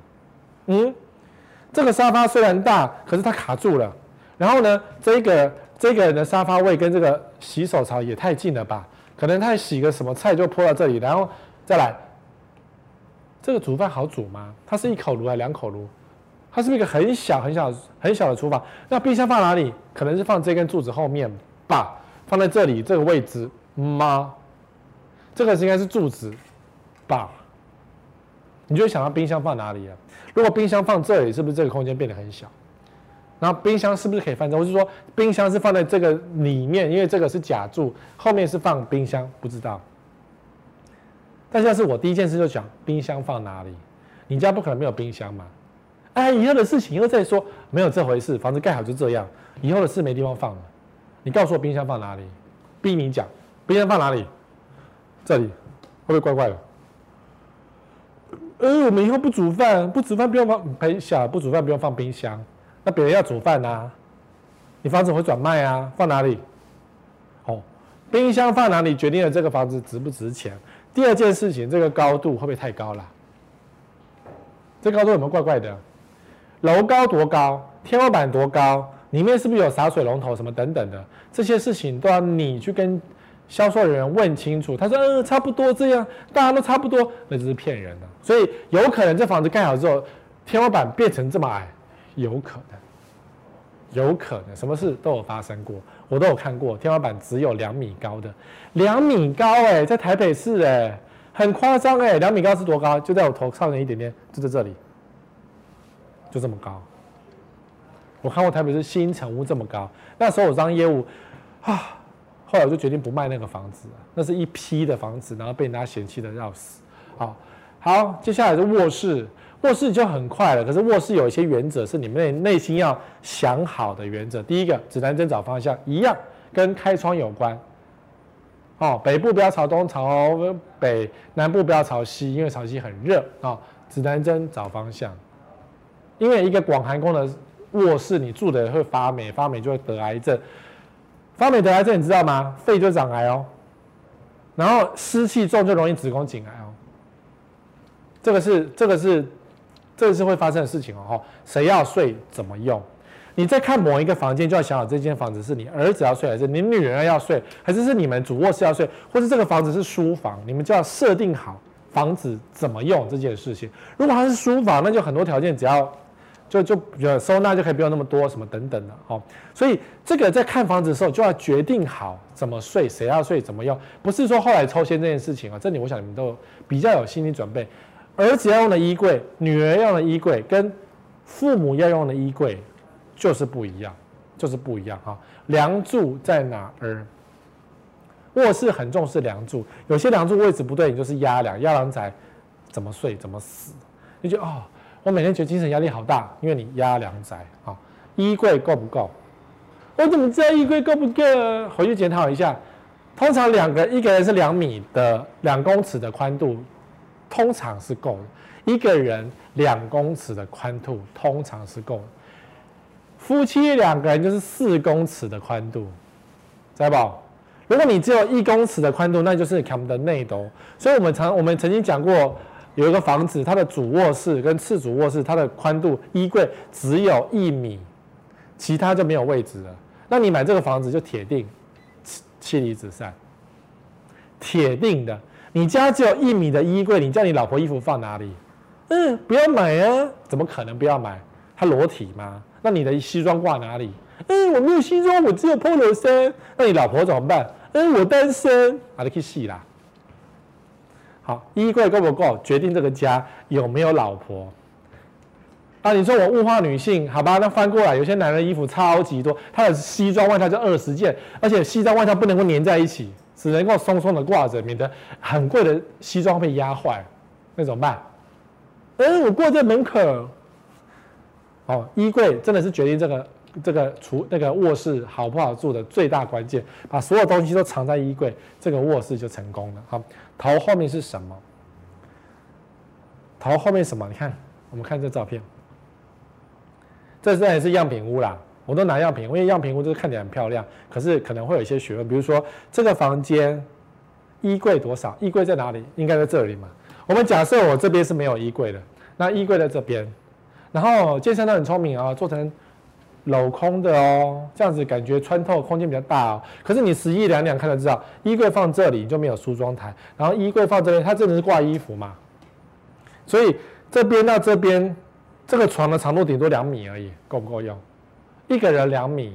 嗯，这个沙发虽然大，可是它卡住了。然后呢，这个这个人的沙发位跟这个洗手槽也太近了吧？可能他洗个什么菜就泼到这里，然后再来，这个煮饭好煮吗？它是一口炉还是两口炉？它是不是一个很小很小很小的厨房？那冰箱放哪里？可能是放这根柱子后面吧？放在这里这个位置吗？这个是应该是柱子吧？你就想到冰箱放哪里啊。如果冰箱放这里，是不是这个空间变得很小？然后冰箱是不是可以放在？我是说，冰箱是放在这个里面，因为这个是假柱，后面是放冰箱，不知道。但是，是我第一件事就讲冰箱放哪里？你家不可能没有冰箱嘛？哎，以后的事情以后再说，没有这回事。房子盖好就这样，以后的事没地方放了。你告诉我冰箱放哪里？逼你讲，冰箱放哪里？这里会不会怪怪的？呃，我们以后不煮饭，不煮饭不用放，哎，小不煮饭不用放冰箱。那别人要煮饭啊，你房子会转卖啊，放哪里？哦，冰箱放哪里决定了这个房子值不值钱。第二件事情，这个高度会不会太高了？这高度有没有怪怪的？楼高多高？天花板多高？里面是不是有洒水龙头什么等等的？这些事情都要你去跟销售人员问清楚。他说：“嗯，差不多这样，大家都差不多。”那就是骗人的。所以有可能这房子盖好之后，天花板变成这么矮。有可能，有可能，什么事都有发生过，我都有看过。天花板只有两米高的，两米高哎、在台北市哎、很夸张哎，两米高是多高？就在我头上面一点点，就在这里，就这么高。我看过台北市新成屋这么高，那时候我当业务啊，后来我就决定不卖那个房子，那是一批的房子，然后被人家嫌弃的要死。好，好，接下来是卧室。卧室就很快了，可是卧室有一些原则是你们内内心要想好的原则。第一个，指南针找方向一样，跟开窗有关。哦，北部不要朝东，朝北；南部不要朝西，因为朝西很热。啊、哦，指南针找方向。因为一个广寒宫的卧室，你住的会发霉，发霉就会得癌症。发霉得癌症，你知道吗？肺就长癌哦。然后湿气重就容易子宫颈癌。这个是，这个是。这个是会发生的事情哦，谁要睡怎么用？你在看某一个房间，就要想好这间房子是你儿子要睡，还是你女儿要睡，还是是你们主卧室要睡，或是这个房子是书房，你们就要设定好房子怎么用这件事情。如果它是书房，那就很多条件，只要就就收纳就可以不用那么多什么等等的哦。所以这个在看房子的时候就要决定好怎么睡，谁要睡怎么用，不是说后来抽签这件事情啊。这里我想你们都比较有心理准备。儿子要用的衣柜，女儿要用的衣柜，跟父母要用的衣柜就是不一样，就是不一样啊。梁柱在哪儿？卧室很重视梁柱，有些梁柱位置不对，你就是压梁，压梁仔怎么睡怎么死。你就哦，我每天觉得精神压力好大，因为你压梁仔啊。衣柜够不够？我怎么知道衣柜够不够？回去检讨一下。通常两个一个人是两米的两公尺的宽度。通常是够的，一个人两公尺的宽度通常是够的。夫妻两个人就是四公尺的宽度，知道不？如果你只有一公尺的宽度，那就是他们的内斗。所以我们常我们曾经讲过，有一个房子，它的主卧室跟次主卧室，它的宽度衣柜只有一米，其他就没有位置了。那你买这个房子就铁定妻妻离子散，铁定的。你家只有一米的衣柜，你叫你老婆衣服放哪里？嗯，不要买啊！怎么可能不要买？她裸体吗？那你的西装挂哪里？嗯，我没有西装，我只有 polo 衫。那你老婆怎么办？嗯，我单身，把它去洗啦。好，衣柜够不够？决定这个家有没有老婆。啊，你说我物化女性，好吧？那翻过来，有些男人衣服超级多，他的西装外套就二十件，而且西装外套不能够粘在一起。只能够松松的挂着，免得很贵的西装被压坏，那怎么办？哎，我挂在门口。哦，衣柜真的是决定这个这个厨那个卧室好不好住的最大关键。把所有东西都藏在衣柜，这个卧室就成功了。好，头后面是什么？头后面什么？你看，我们看这照片，这当然是样品屋啦。我都拿样品，因为样品屋就是看起来很漂亮，可是可能会有一些学问。比如说这个房间衣柜多少？衣柜在哪里？应该在这里嘛。我们假设我这边是没有衣柜的，那衣柜在这边，然后健身都很聪明啊，做成镂空的哦，这样子感觉穿透空间比较大哦。可是你实际量量看就知道，衣柜放这里就没有梳妆台，然后衣柜放这边，它真的是挂衣服嘛？所以这边到这边，这个床的长度顶多两米而已，够不够用？一个人两米，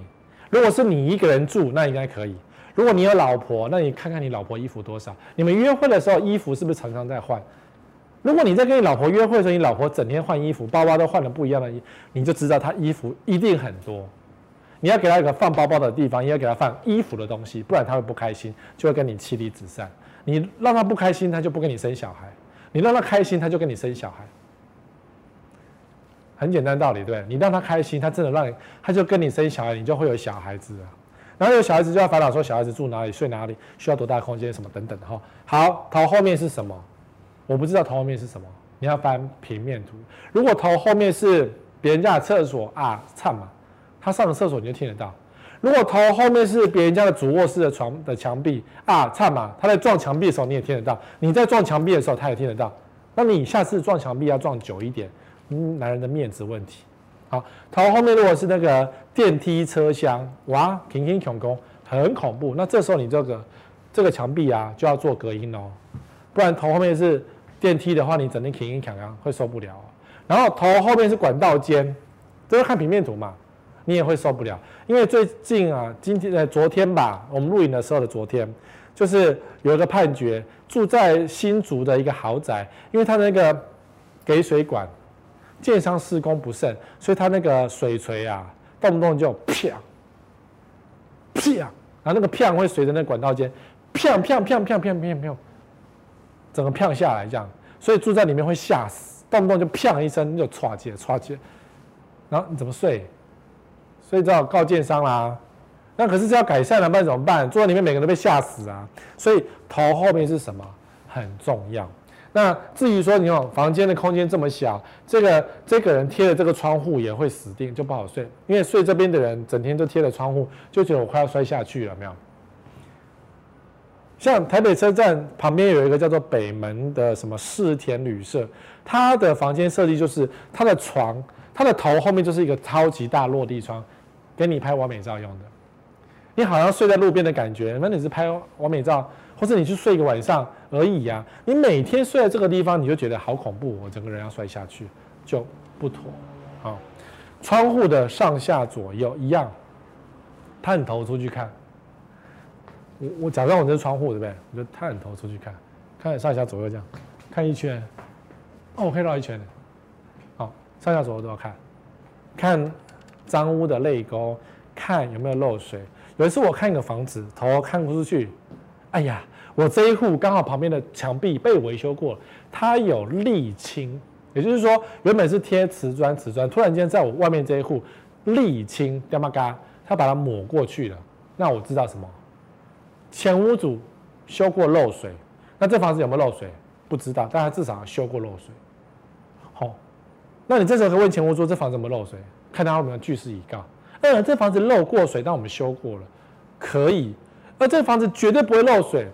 如果是你一个人住，那应该可以。如果你有老婆，那你看看你老婆衣服多少？你们约会的时候衣服是不是常常在换？如果你在跟你老婆约会的时候，你老婆整天换衣服，包包都换了不一样的衣，你就知道她衣服一定很多。你要给她一个放包包的地方，也要给她放衣服的东西，不然她会不开心，就会跟你妻离子散。你让她不开心，她就不跟你生小孩；你让她开心，她就跟你生小孩。很简单道理，对？你让他开心，他真的让你，她就跟你生小孩，你就会有小孩子啊。然后有小孩子就要烦恼说小孩子住哪里、睡哪里、需要多大空间什么等等哈。好，头后面是什么？我不知道头后面是什么。你要翻平面图。如果头后面是别人家的厕所啊，唱嘛，他上了厕所你就听得到。如果头后面是别人家的主卧室的床的墙壁啊，唱嘛，他在撞墙壁的时候你也听得到。你在撞墙壁的时候他也听得到。那你下次撞墙壁要撞久一点，嗯男人的面子问题。好，头后面如果是那个电梯车厢，哇，停停恐攻，很恐怖。那这时候你这个这个墙壁啊就要做隔音哦，不然头后面是电梯的话，你整天停停恐攻会受不了。然后头后面是管道间，都要看平面图嘛，你也会受不了。因为最近啊，今天呃昨天吧，我们录影的时候的昨天，就是有一个判决，住在新竹的一个豪宅，因为他那个给水管。建商施工不慎，所以他那个水锤啊，动不动就啪啪，然后那个啪会随着那管道间啪啪啪啪啪啪啪，整个啪下来这样，所以住在里面会吓死，动不动就啪一声就唰起来唰起来，然后你怎么睡？所以只好告建商啦。那可是这要改善了，不然怎么办？住在里面每个人都被吓死啊！所以头后面是什么很重要。那至于说你有房间的空间这么小，这个这个人贴的这个窗户也会死定，就不好睡。因为睡这边的人整天都贴着窗户，就觉得我快要摔下去了，没有？像台北车站旁边有一个叫做北门的什么世田旅社，它的房间设计就是它的床，它的头后面就是一个超级大落地窗，给你拍完美照用的。你好像睡在路边的感觉，那你是拍完美照。或者你去睡一个晚上而已呀、你每天睡在这个地方，你就觉得好恐怖，我整个人要摔下去，就不妥。好，窗户的上下左右一样，探头出去看。我我假装我这是窗户，对不对？我就探头出去看，看上下左右这样，看一圈。哦，我可以绕一圈。好，上下左右都要看，看脏污的泪沟，看有没有漏水。有一次我看一个房子，头看不出去。哎呀，我这一户刚好旁边的墙壁被维修过了，它有沥青，也就是说原本是贴瓷砖，瓷砖突然间在我外面这一户沥青，掉嘛嘎，他把它抹过去了。那我知道什么？前屋主修过漏水，那这房子有没有漏水？不知道，但他至少修过漏水。好、哦，那你这时候可以问前屋主，这房子有没有漏水？看他有没有据实以告。嗯，这房子漏过水，但我们修过了，可以。而这个房子绝对不会漏水，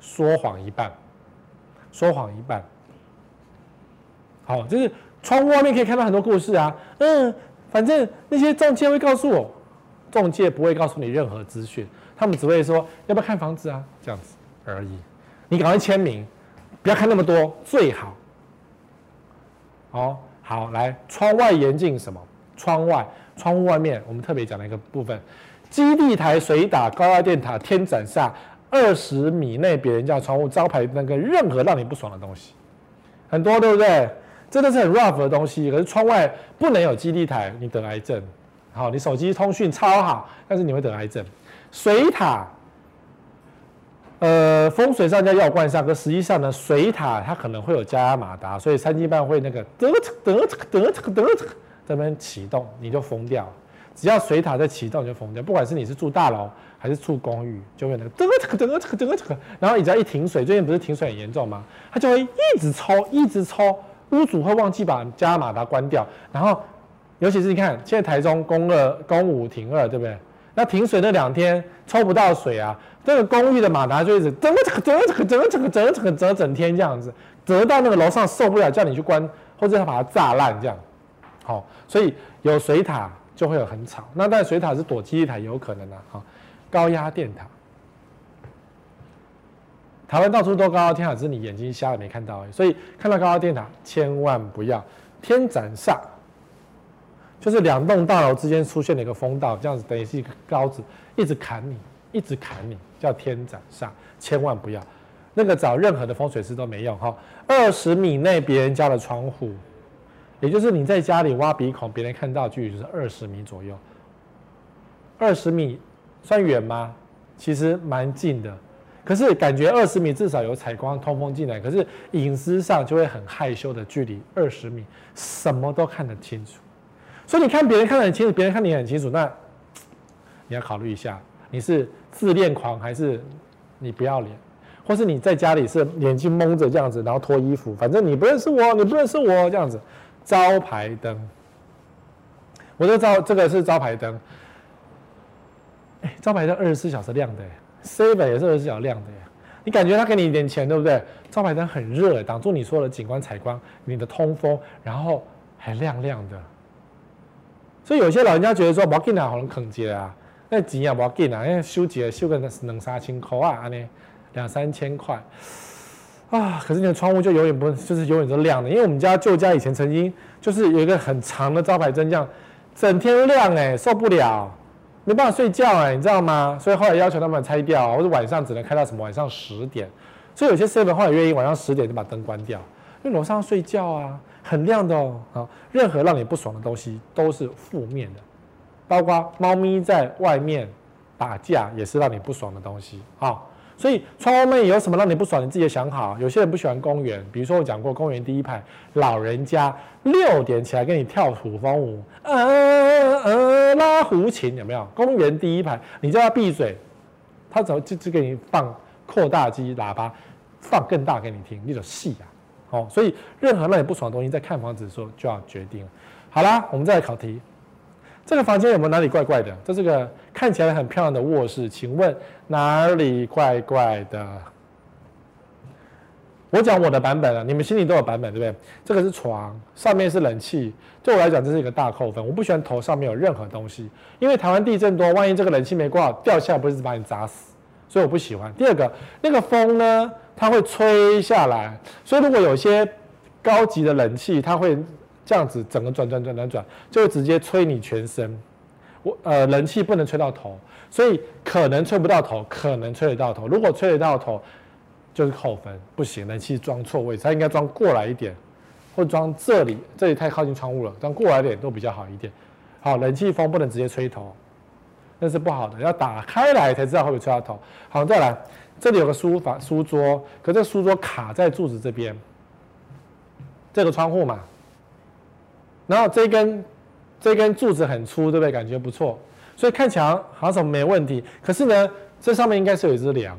说谎一半，说谎一半。好，就是窗户外面可以看到很多故事啊。嗯，反正那些中介会告诉我，中介不会告诉你任何资讯，他们只会说要不要看房子啊，这样子而已。你赶快签名，不要看那么多，最好。哦，好，来，窗外严禁什么？窗外，窗户外面，我们特别讲了一个部分。基地台、水塔、高压电塔、天斩煞，二十米内别人家窗户招牌那个任何让你不爽的东西，很多对不对？真的是很 rough 的东西。可是窗外不能有基地台，你得癌症。好，你手机通讯超好，但是你会得癌症。水塔，呃，风水上叫药罐上，可实际上呢，水塔它可能会有加压马达，所以三更半会那个得得得得得得这边启动，你就疯掉。只要水塔在启动就疯掉，不管是你是住大楼还是住公寓，就会那个噔这个噔这个噔这个，然后你只要一停水，最近不是停水很严重吗？它就会一直抽，一直抽，屋主会忘记把加马达关掉，然后尤其是你看现在台中供二、供五停二，对不对？那停水那两天抽不到水啊，这个公寓的马达就一直噔这个噔这个噔这个噔这个整天这样子，折到那个楼上受不了，叫你去关，或者要把它炸烂这样。好，所以有水塔。就会有很吵，那但水塔是躲基地台有可能的、啊、哈。高压电塔，台湾到处都高压电塔，只是你眼睛瞎了没看到而已。所以看到高压电塔千万不要。天斩煞，就是两栋大楼之间出现了一个风道，这样子等于是一个刀子，一直砍你，一直砍你，叫天斩煞，千万不要。那个找任何的风水师都没用哈。二十米内别人家的窗户，也就是你在家里挖鼻孔，别人看到距离就是二十米左右。二十米算远吗？其实蛮近的，可是感觉二十米至少有采光通风进来，可是隐私上就会很害羞的距离二十米，什么都看得清楚。所以你看别人看得很清楚，别人看你很清楚，那你要考虑一下，你是自恋狂还是你不要脸，或是你在家里是眼睛蒙着这样子，然后脱衣服，反正你不认识我，你不认识我这样子。招牌灯，我这招这个是招牌灯。哎，招牌灯二十四小时亮的，seven 也是二十四小时亮的呀。你感觉他给你一点钱，对不对？招牌灯很热，挡住你所有的景观采光，你的通风，然后还亮亮的。所以有些老人家觉得说，不要紧啊，可能坑接啊，那钱也不要紧啊，因为修节修个两三千块啊，呢两三千块啊。可是你的窗户就永远不，就是永远都亮的。因为我们家旧家以前曾经就是有一个很长的招牌灯，这样整天亮，哎，受不了。没办法睡觉哎，你知道吗？所以后来要求他们拆掉，或者晚上只能开到什么晚上十点。所以有些师傅后来愿意晚上十点就把灯关掉，因为楼上睡觉啊，很亮的哦。啊，任何让你不爽的东西都是负面的，包括猫咪在外面打架也是让你不爽的东西啊。所以窗外面有什么让你不爽？你自己想好。有些人不喜欢公园，比如说我讲过，公园第一排老人家六点起来跟你跳土风舞，呃呃拉胡琴，有没有？公园第一排，你叫他闭嘴，他怎么就只给你放扩大机喇叭，放更大给你听，你就戏啊。哦，所以任何让你不爽的东西，在看房子的时候就要决定。好啦，我们再来考题。这个房间有没有哪里怪怪的？这是个看起来很漂亮的卧室，请问哪里怪怪的？我讲我的版本啊，你们心里都有版本，对不对？这个是床，上面是冷气，对我来讲这是一个大扣分。我不喜欢头上面有任何东西，因为台湾地震多，万一这个冷气没挂掉下来，不是把你砸死？所以我不喜欢。第二个，那个风呢，它会吹下来，所以如果有些高级的冷气，它会。这样子整个转转转转转，就会直接吹你全身。我呃，冷气不能吹到头，所以可能吹不到头，可能吹得到头。如果吹得到头，就是扣分，不行。冷气装错位置，它应该装过来一点，或装这里，这里太靠近窗户了，装过来一点都比较好一点。好，冷气风不能直接吹头，那是不好的，要打开来才知道会不会吹到头。好，再来，这里有个书房书桌，可这书桌卡在柱子这边，这个窗户嘛。然后这根这根柱子很粗，对不对？感觉不错，所以看起来好像什么没问题。可是呢，这上面应该是有一只梁，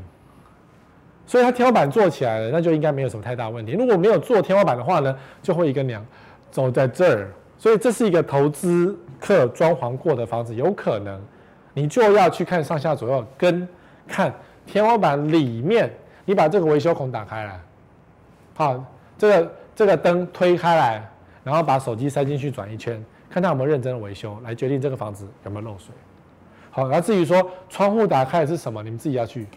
所以它天花板做起来了，那就应该没有什么太大问题。如果没有做天花板的话呢，就会一根梁走在这儿。所以这是一个投资客装潢过的房子，有可能你就要去看上下左右，跟看天花板里面。你把这个维修孔打开来，好，这个这个灯推开来。然后把手机塞进去转一圈，看他有没有认真的维修，来决定这个房子有没有漏水。好，那至于说窗户打开的是什么，你们自己要去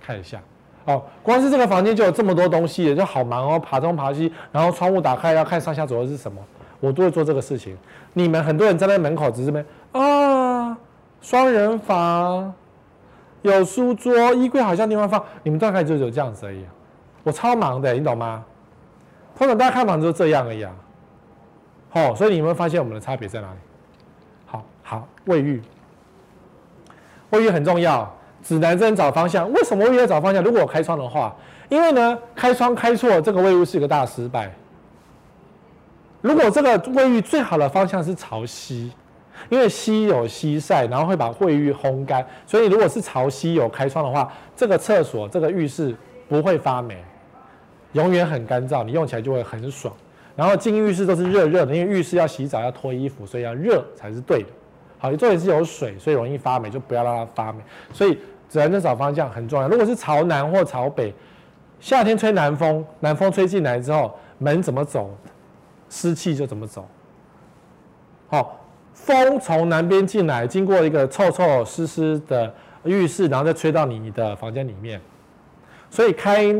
看一下。哦，光是这个房间就有这么多东西，就好忙哦，爬东爬西。然后窗户打开要看上下左右是什么，我都会做这个事情。你们很多人站在门口只是没啊，双人房有书桌、衣柜，好像地方放，你们大概就有这样子而已。我超忙的，你懂吗？通常大家看房子都这样而已啊。哦，所以你有没有发现我们的差别在哪里？好好，卫浴，卫浴很重要，指南针找方向。为什么卫浴要找方向？如果我开窗的话，因为呢，开窗开错，这个卫浴是一个大失败。如果这个卫浴最好的方向是朝西，因为西有西晒，然后会把卫浴烘干，所以如果是朝西有开窗的话，这个厕所、这个浴室不会发霉，永远很干燥，你用起来就会很爽。然后进浴室都是热热的，因为浴室要洗澡要脱衣服，所以要热才是对的。好，你重点是有水，所以容易发霉，就不要让它发霉。所以指南针找方向很重要。如果是朝南或朝北，夏天吹南风，南风吹进来之后，门怎么走，湿气就怎么走。好，风从南边进来，经过一个臭臭湿湿的浴室，然后再吹到你的房间里面，所以开。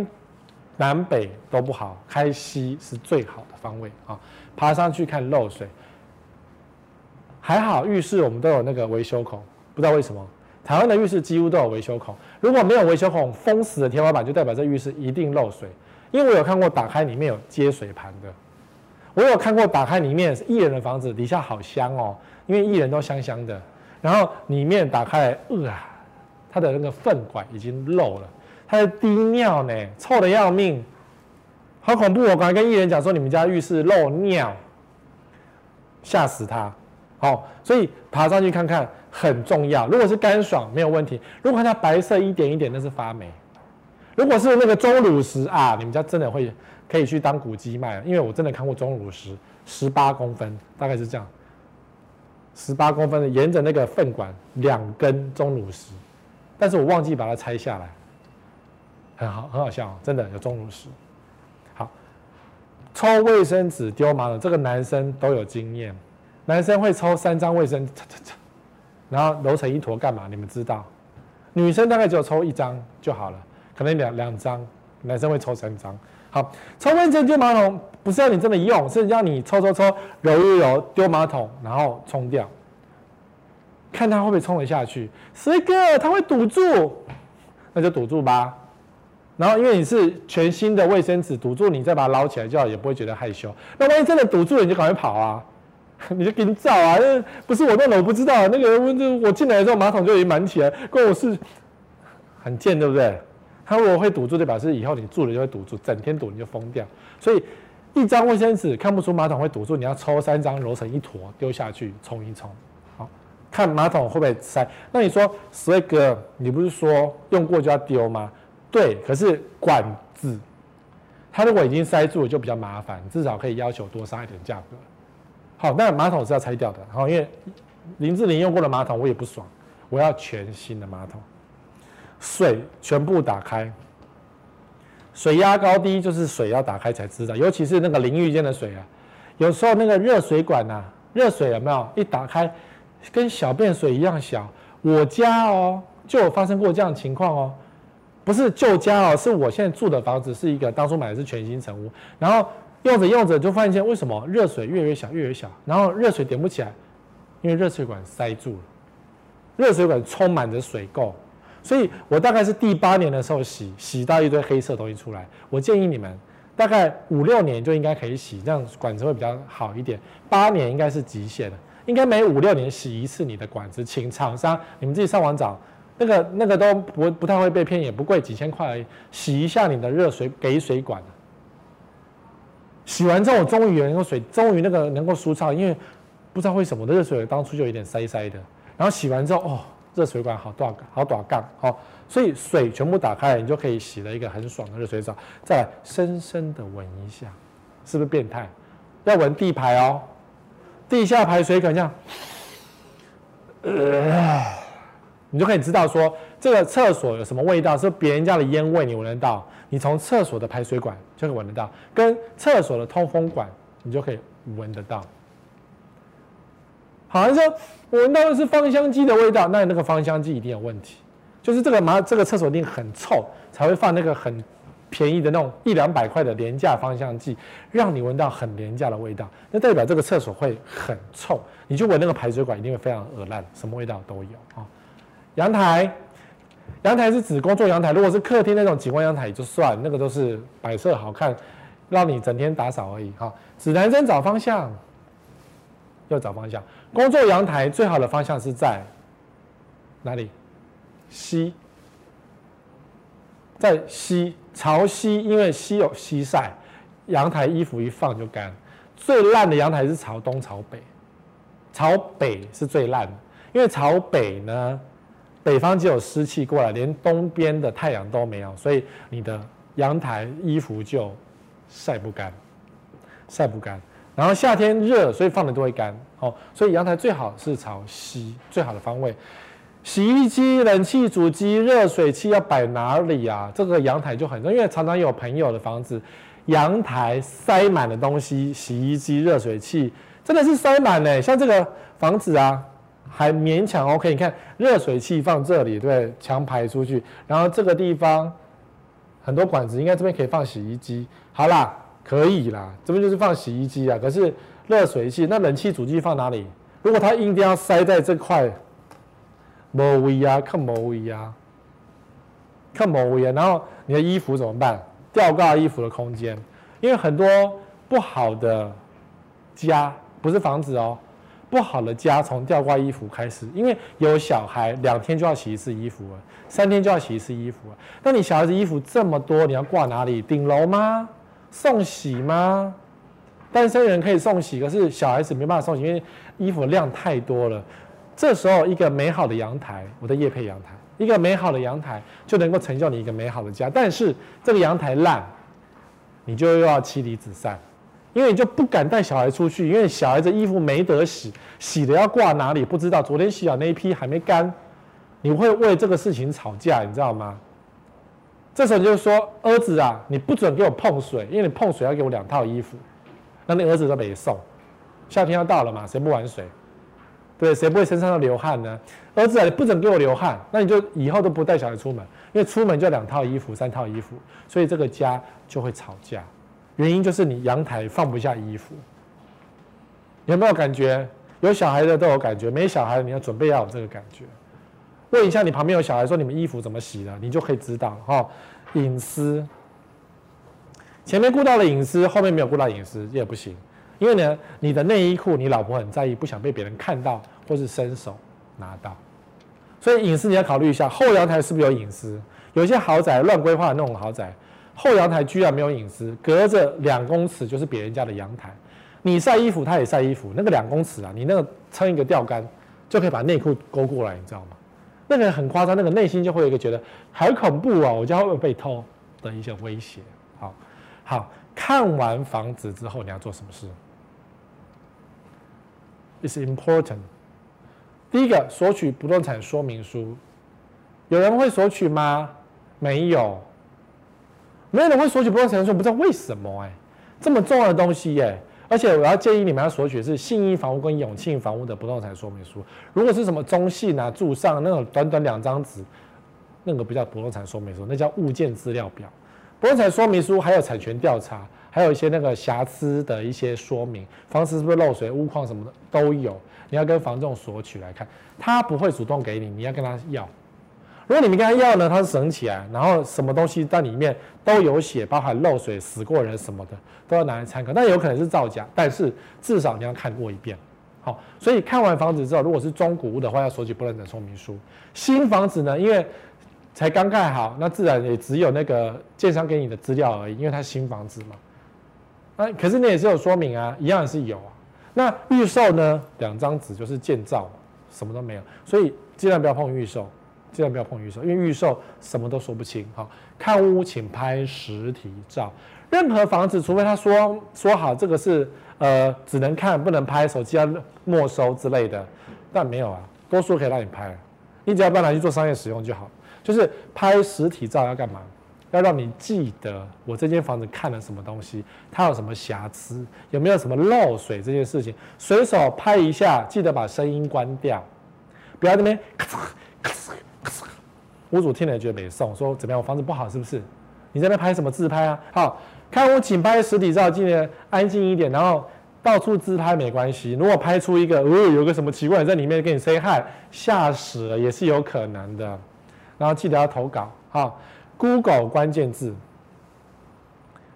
南北都不好，开西是最好的方位啊！爬上去看漏水，还好浴室我们都有那个维修孔，不知道为什么台湾的浴室几乎都有维修孔，如果没有维修孔，封死的天花板就代表这浴室一定漏水。因为我有看过打开里面有接水盘的，我有看过打开里面艺人的房子底下好香哦，因为艺人都香香的，然后里面打开，呃，它的那个粪管已经漏了，它的滴尿呢，臭的要命，好恐怖！我刚才跟艺人讲说，你们家浴室漏尿，吓死他。好，所以爬上去看看很重要。如果是干爽没有问题，如果它白色一点一点，那是发霉。如果是那个钟乳石啊，你们家真的会可以去当古迹卖，因为我真的看过钟乳石，十八公分，大概是这样，十八公分的，沿着那个粪管两根钟乳石，但是我忘记把它拆下来，很好，很好笑，真的有钟乳石。好，抽卫生纸丢马桶，这个男生都有经验，男生会抽三张卫生纸，然后揉成一坨干嘛？你们知道，女生大概只有抽一张就好了。可能两两张，男生会抽三张。好，抽卫生纸丢马桶不是要你真的用，是要你抽抽抽，揉一揉，丢马桶，然后冲掉，看它会不会冲得下去。十个，它会堵住，那就堵住吧。然后因为你是全新的卫生纸，堵住你再把它捞起来就，也不会觉得害羞。那万一真的堵住了，你就赶快跑啊，你就跟照啊，那不是我弄的，我不知道。那个我进来的时候马桶就已经满起来，关我是，很贱，对不对？他如果会堵住，就表示以后你住了就会堵住，整天堵你就疯掉。所以一张卫生纸看不出马桶会堵住，你要抽三张揉成一坨丢下去冲一冲，好，看马桶会不会塞。那你说，Swag 哥，你不是说用过就要丢吗？对，可是管子它如果已经塞住了就比较麻烦，至少可以要求多杀一点价格。好，那马桶是要拆掉的。好，因为林志玲用过的马桶我也不爽，我要全新的马桶。水全部打开，水压高低就是水要打开才知道，尤其是那个淋浴间的水啊，有时候那个热水管呐，热水有没有一打开，跟小便水一样小。我家哦，就有发生过这样的情况哦，不是旧家哦，是我现在住的房子是一个当初买的是全新成屋，然后用着用着就发现为什么热水越来越小越来越小，然后热水点不起来，因为热水管塞住了，热水管充满着水垢。所以我大概是第八年的时候洗，洗到一堆黑色东西出来。我建议你们大概五六年就应该可以洗，这样管子会比较好一点。八年应该是极限了，应该每五六年洗一次你的管子。请厂商你们自己上网找，那个那个都不不太会被骗，也不贵，几千块而已。洗一下你的热水给水管。洗完之后，我终于有那个水，终于那个能够舒畅，因为不知道为什么我的热水当初就有点塞塞的。然后洗完之后，哦。热水管好短好短杠，好，所以水全部打开，你就可以洗了一个很爽的热水澡。再来深深的闻一下，是不是变态？要闻地排哦，地下排水管这样，呃，你就可以知道说这个厕所有什么味道，是别人家的烟味你闻得到，你从厕所的排水管就可以闻得到，跟厕所的通风管你就可以闻得到。好像说，我闻到的是芳香剂的味道，那你那个芳香剂一定有问题，就是这个马这个厕所一定很臭，才会放那个很便宜的那种一两百块的廉价芳香剂，让你闻到很廉价的味道，那代表这个厕所会很臭，你就闻那个排水管一定会非常恶烂，什么味道都有啊。阳台，阳台是指工作阳台，如果是客厅那种景观阳台就算，那个都是摆设好看，让你整天打扫而已哈。指南针找方向，要找方向。工作阳台最好的方向是在哪里？西，在西朝西，因为西有西晒，阳台衣服一放就干。最烂的阳台是朝东、朝北，朝北是最烂的，因为朝北呢，北方只有湿气过来，连东边的太阳都没有，所以你的阳台衣服就晒不干，晒不干。然后夏天热，所以放的都会干。哦，所以阳台最好是朝西，最好的方位。洗衣机、冷气主机、热水器要摆哪里啊？这个阳台就很重要，因为常常有朋友的房子，阳台塞满了东西，洗衣机、热水器真的是塞满嘞。像这个房子啊，还勉强 OK。你看，热水器放这里，对，强排出去。然后这个地方很多管子，应该这边可以放洗衣机。好啦。可以啦，这边就是放洗衣机啊。可是热水器，那冷气主机放哪里？如果它硬要塞在这块某位啊，看某位啊，看某位啊。然后你的衣服怎么办？吊挂衣服的空间，因为很多不好的家不是房子哦，不好的家从吊挂衣服开始，因为有小孩，两天就要洗一次衣服了，三天就要洗一次衣服了。那你小孩子衣服这么多，你要挂哪里？顶楼吗？送洗吗？单身人可以送洗，可是小孩子没办法送洗，因为衣服量太多了。这时候，一个美好的阳台，我的业配阳台，一个美好的阳台就能够成就你一个美好的家。但是这个阳台烂，你就又要妻离子散，因为你就不敢带小孩出去，因为小孩子衣服没得洗，洗了要挂哪里不知道。昨天洗好那一批还没干，你会为这个事情吵架，你知道吗？这时候你就说儿子啊，你不准给我碰水，因为你碰水要给我两套衣服。那你儿子都没送，夏天要到了嘛，谁不玩水？对，谁不会身上都流汗呢？儿子啊，你不准给我流汗，那你就以后都不带小孩出门，因为出门就两套衣服、三套衣服，所以这个家就会吵架。原因就是你阳台放不下衣服，有没有感觉？有小孩的都有感觉，没小孩你要准备要有这个感觉。问一下你旁边有小孩，说你们衣服怎么洗的，你就可以知道哈。隐私，前面顾到了隐私，后面没有顾到隐私也不行。因为呢，你的内衣裤，你老婆很在意，不想被别人看到或是伸手拿到，所以隐私你要考虑一下。后阳台是不是有隐私？有些豪宅乱规划那种豪宅，后阳台居然没有隐私，隔着两公尺就是别人家的阳台。你晒衣服，他也晒衣服，那个两公尺啊，你那个撑一个吊杆就可以把内裤勾过来，你知道吗？那个很夸张，那个内心就会有一个觉得好恐怖啊，我家会不会被偷的一些威胁。好，好，看完房子之后你要做什么事？It's important。第一个，索取不动产说明书，有人会索取吗？没有，没有人会索取不动产说明书，不知道为什么哎，这么重要的东西耶！而且我要建议你们要索取是信义房屋跟永庆房屋的不动产说明书。如果是什么中信啊、住上那种短短两张纸，那个不叫不动产说明书，那叫物件资料表。不动产说明书还有产权调查。还有一些那个瑕疵的一些说明，房子是不是漏水、屋况什么的都有，你要跟房仲索取来看，他不会主动给你，你要跟他要。如果你没跟他要呢，他是省起来，然后什么东西在里面都有写，包含漏水、死过人什么的，都要拿来参考。那有可能是造假，但是至少你要看过一遍。好，所以看完房子之后，如果是中古屋的话，要索取不动产说明书。新房子呢，因为才刚盖好，那自然也只有那个建商给你的资料而已，因为它新房子嘛。啊，可是你也是有说明啊，一样是有啊。那预售呢？两张纸就是建造，什么都没有，所以尽量不要碰预售，尽量不要碰预售，因为预售什么都说不清。好，看屋请拍实体照，任何房子，除非他说说好这个是呃只能看不能拍，手机要没收之类的，但没有啊，多数可以让你拍，你只要不拿去做商业使用就好。就是拍实体照要干嘛？要让你记得我这间房子看了什么东西，它有什么瑕疵，有没有什么漏水这件事情，随手拍一下，记得把声音关掉，不要那边咔嚓咔嚓。屋主听了也觉得没送，说怎么样？我房子不好是不是？你在那拍什么自拍啊？好，看我请拍实体照，记得安静一点，然后到处自拍没关系。如果拍出一个，哦，有个什么奇怪在里面跟你 say hi，吓死了也是有可能的。然后记得要投稿，好。Google 关键字，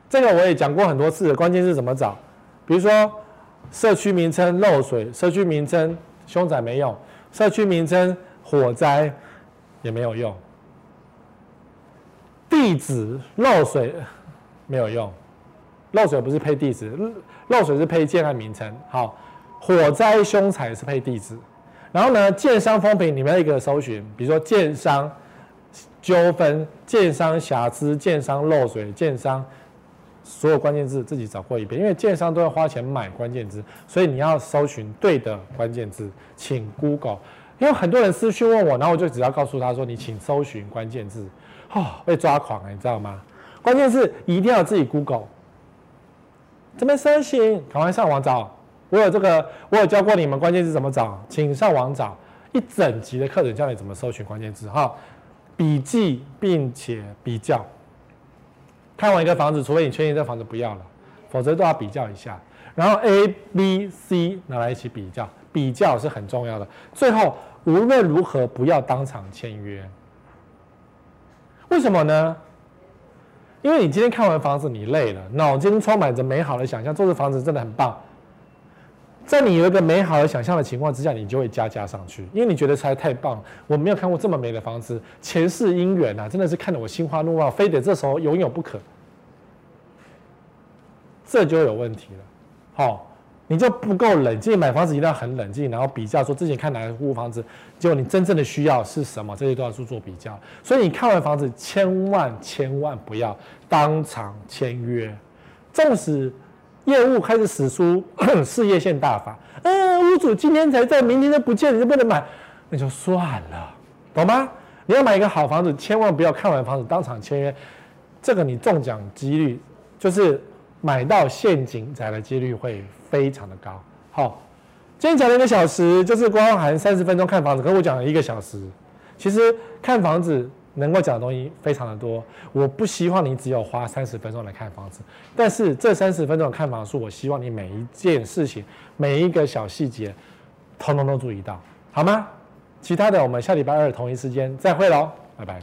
这个我也讲过很多次的关键字怎么找？比如说社区名称漏水，社区名称凶宅没用，社区名称火灾也没有用，地址漏水没有用，漏水不是配地址，漏水是配建案名称。好，火灾凶财是配地址，然后呢，建商风评里面一个搜寻，比如说建商。纠纷、建商瑕疵、建商漏水、建商所有关键字自己找过一遍，因为建商都要花钱买关键字，所以你要搜寻对的关键字，请 Google。因为很多人私讯问我，然后我就只要告诉他说：“你请搜寻关键字。”哦，被抓狂了，你知道吗？关键字一定要自己 Google。怎么搜寻？赶快上网找。我有这个，我有教过你们关键字怎么找，请上网找。一整集的课程教你怎么搜寻关键字，哈。笔记，并且比较。看完一个房子，除非你确定这房子不要了，否则都要比较一下。然后 A、B、C 拿来一起比较，比较是很重要的。最后无论如何不要当场签约。为什么呢？因为你今天看完房子，你累了，脑筋充满着美好的想象，做这房子真的很棒。在你有一个美好的想象的情况之下，你就会加价上去，因为你觉得实在太棒。我没有看过这么美的房子，前世姻缘啊，真的是看得我心花怒放，非得这时候拥有不可。这就有问题了。好，你就不够冷静，买房子一定要很冷静，然后比较说之前看哪个户房子，结果你真正的需要是什么，这些都要去做比较。所以你看完房子，千万千万不要当场签约，纵使。业务开始使出 事业线大法，嗯，屋主今天才在，明天就不见，你就不能买，那就算了，懂吗？你要买一个好房子，千万不要看完房子当场签约，这个你中奖几率就是买到陷阱仔的几率会非常的高。好，今天讲了一个小时，就是光含三十分钟看房子，跟我讲了一个小时，其实看房子。能够讲的东西非常的多，我不希望你只有花三十分钟来看房子，但是这三十分钟看房数，我希望你每一件事情、每一个小细节，通通都注意到，好吗？其他的我们下礼拜二同一时间再会喽，拜拜。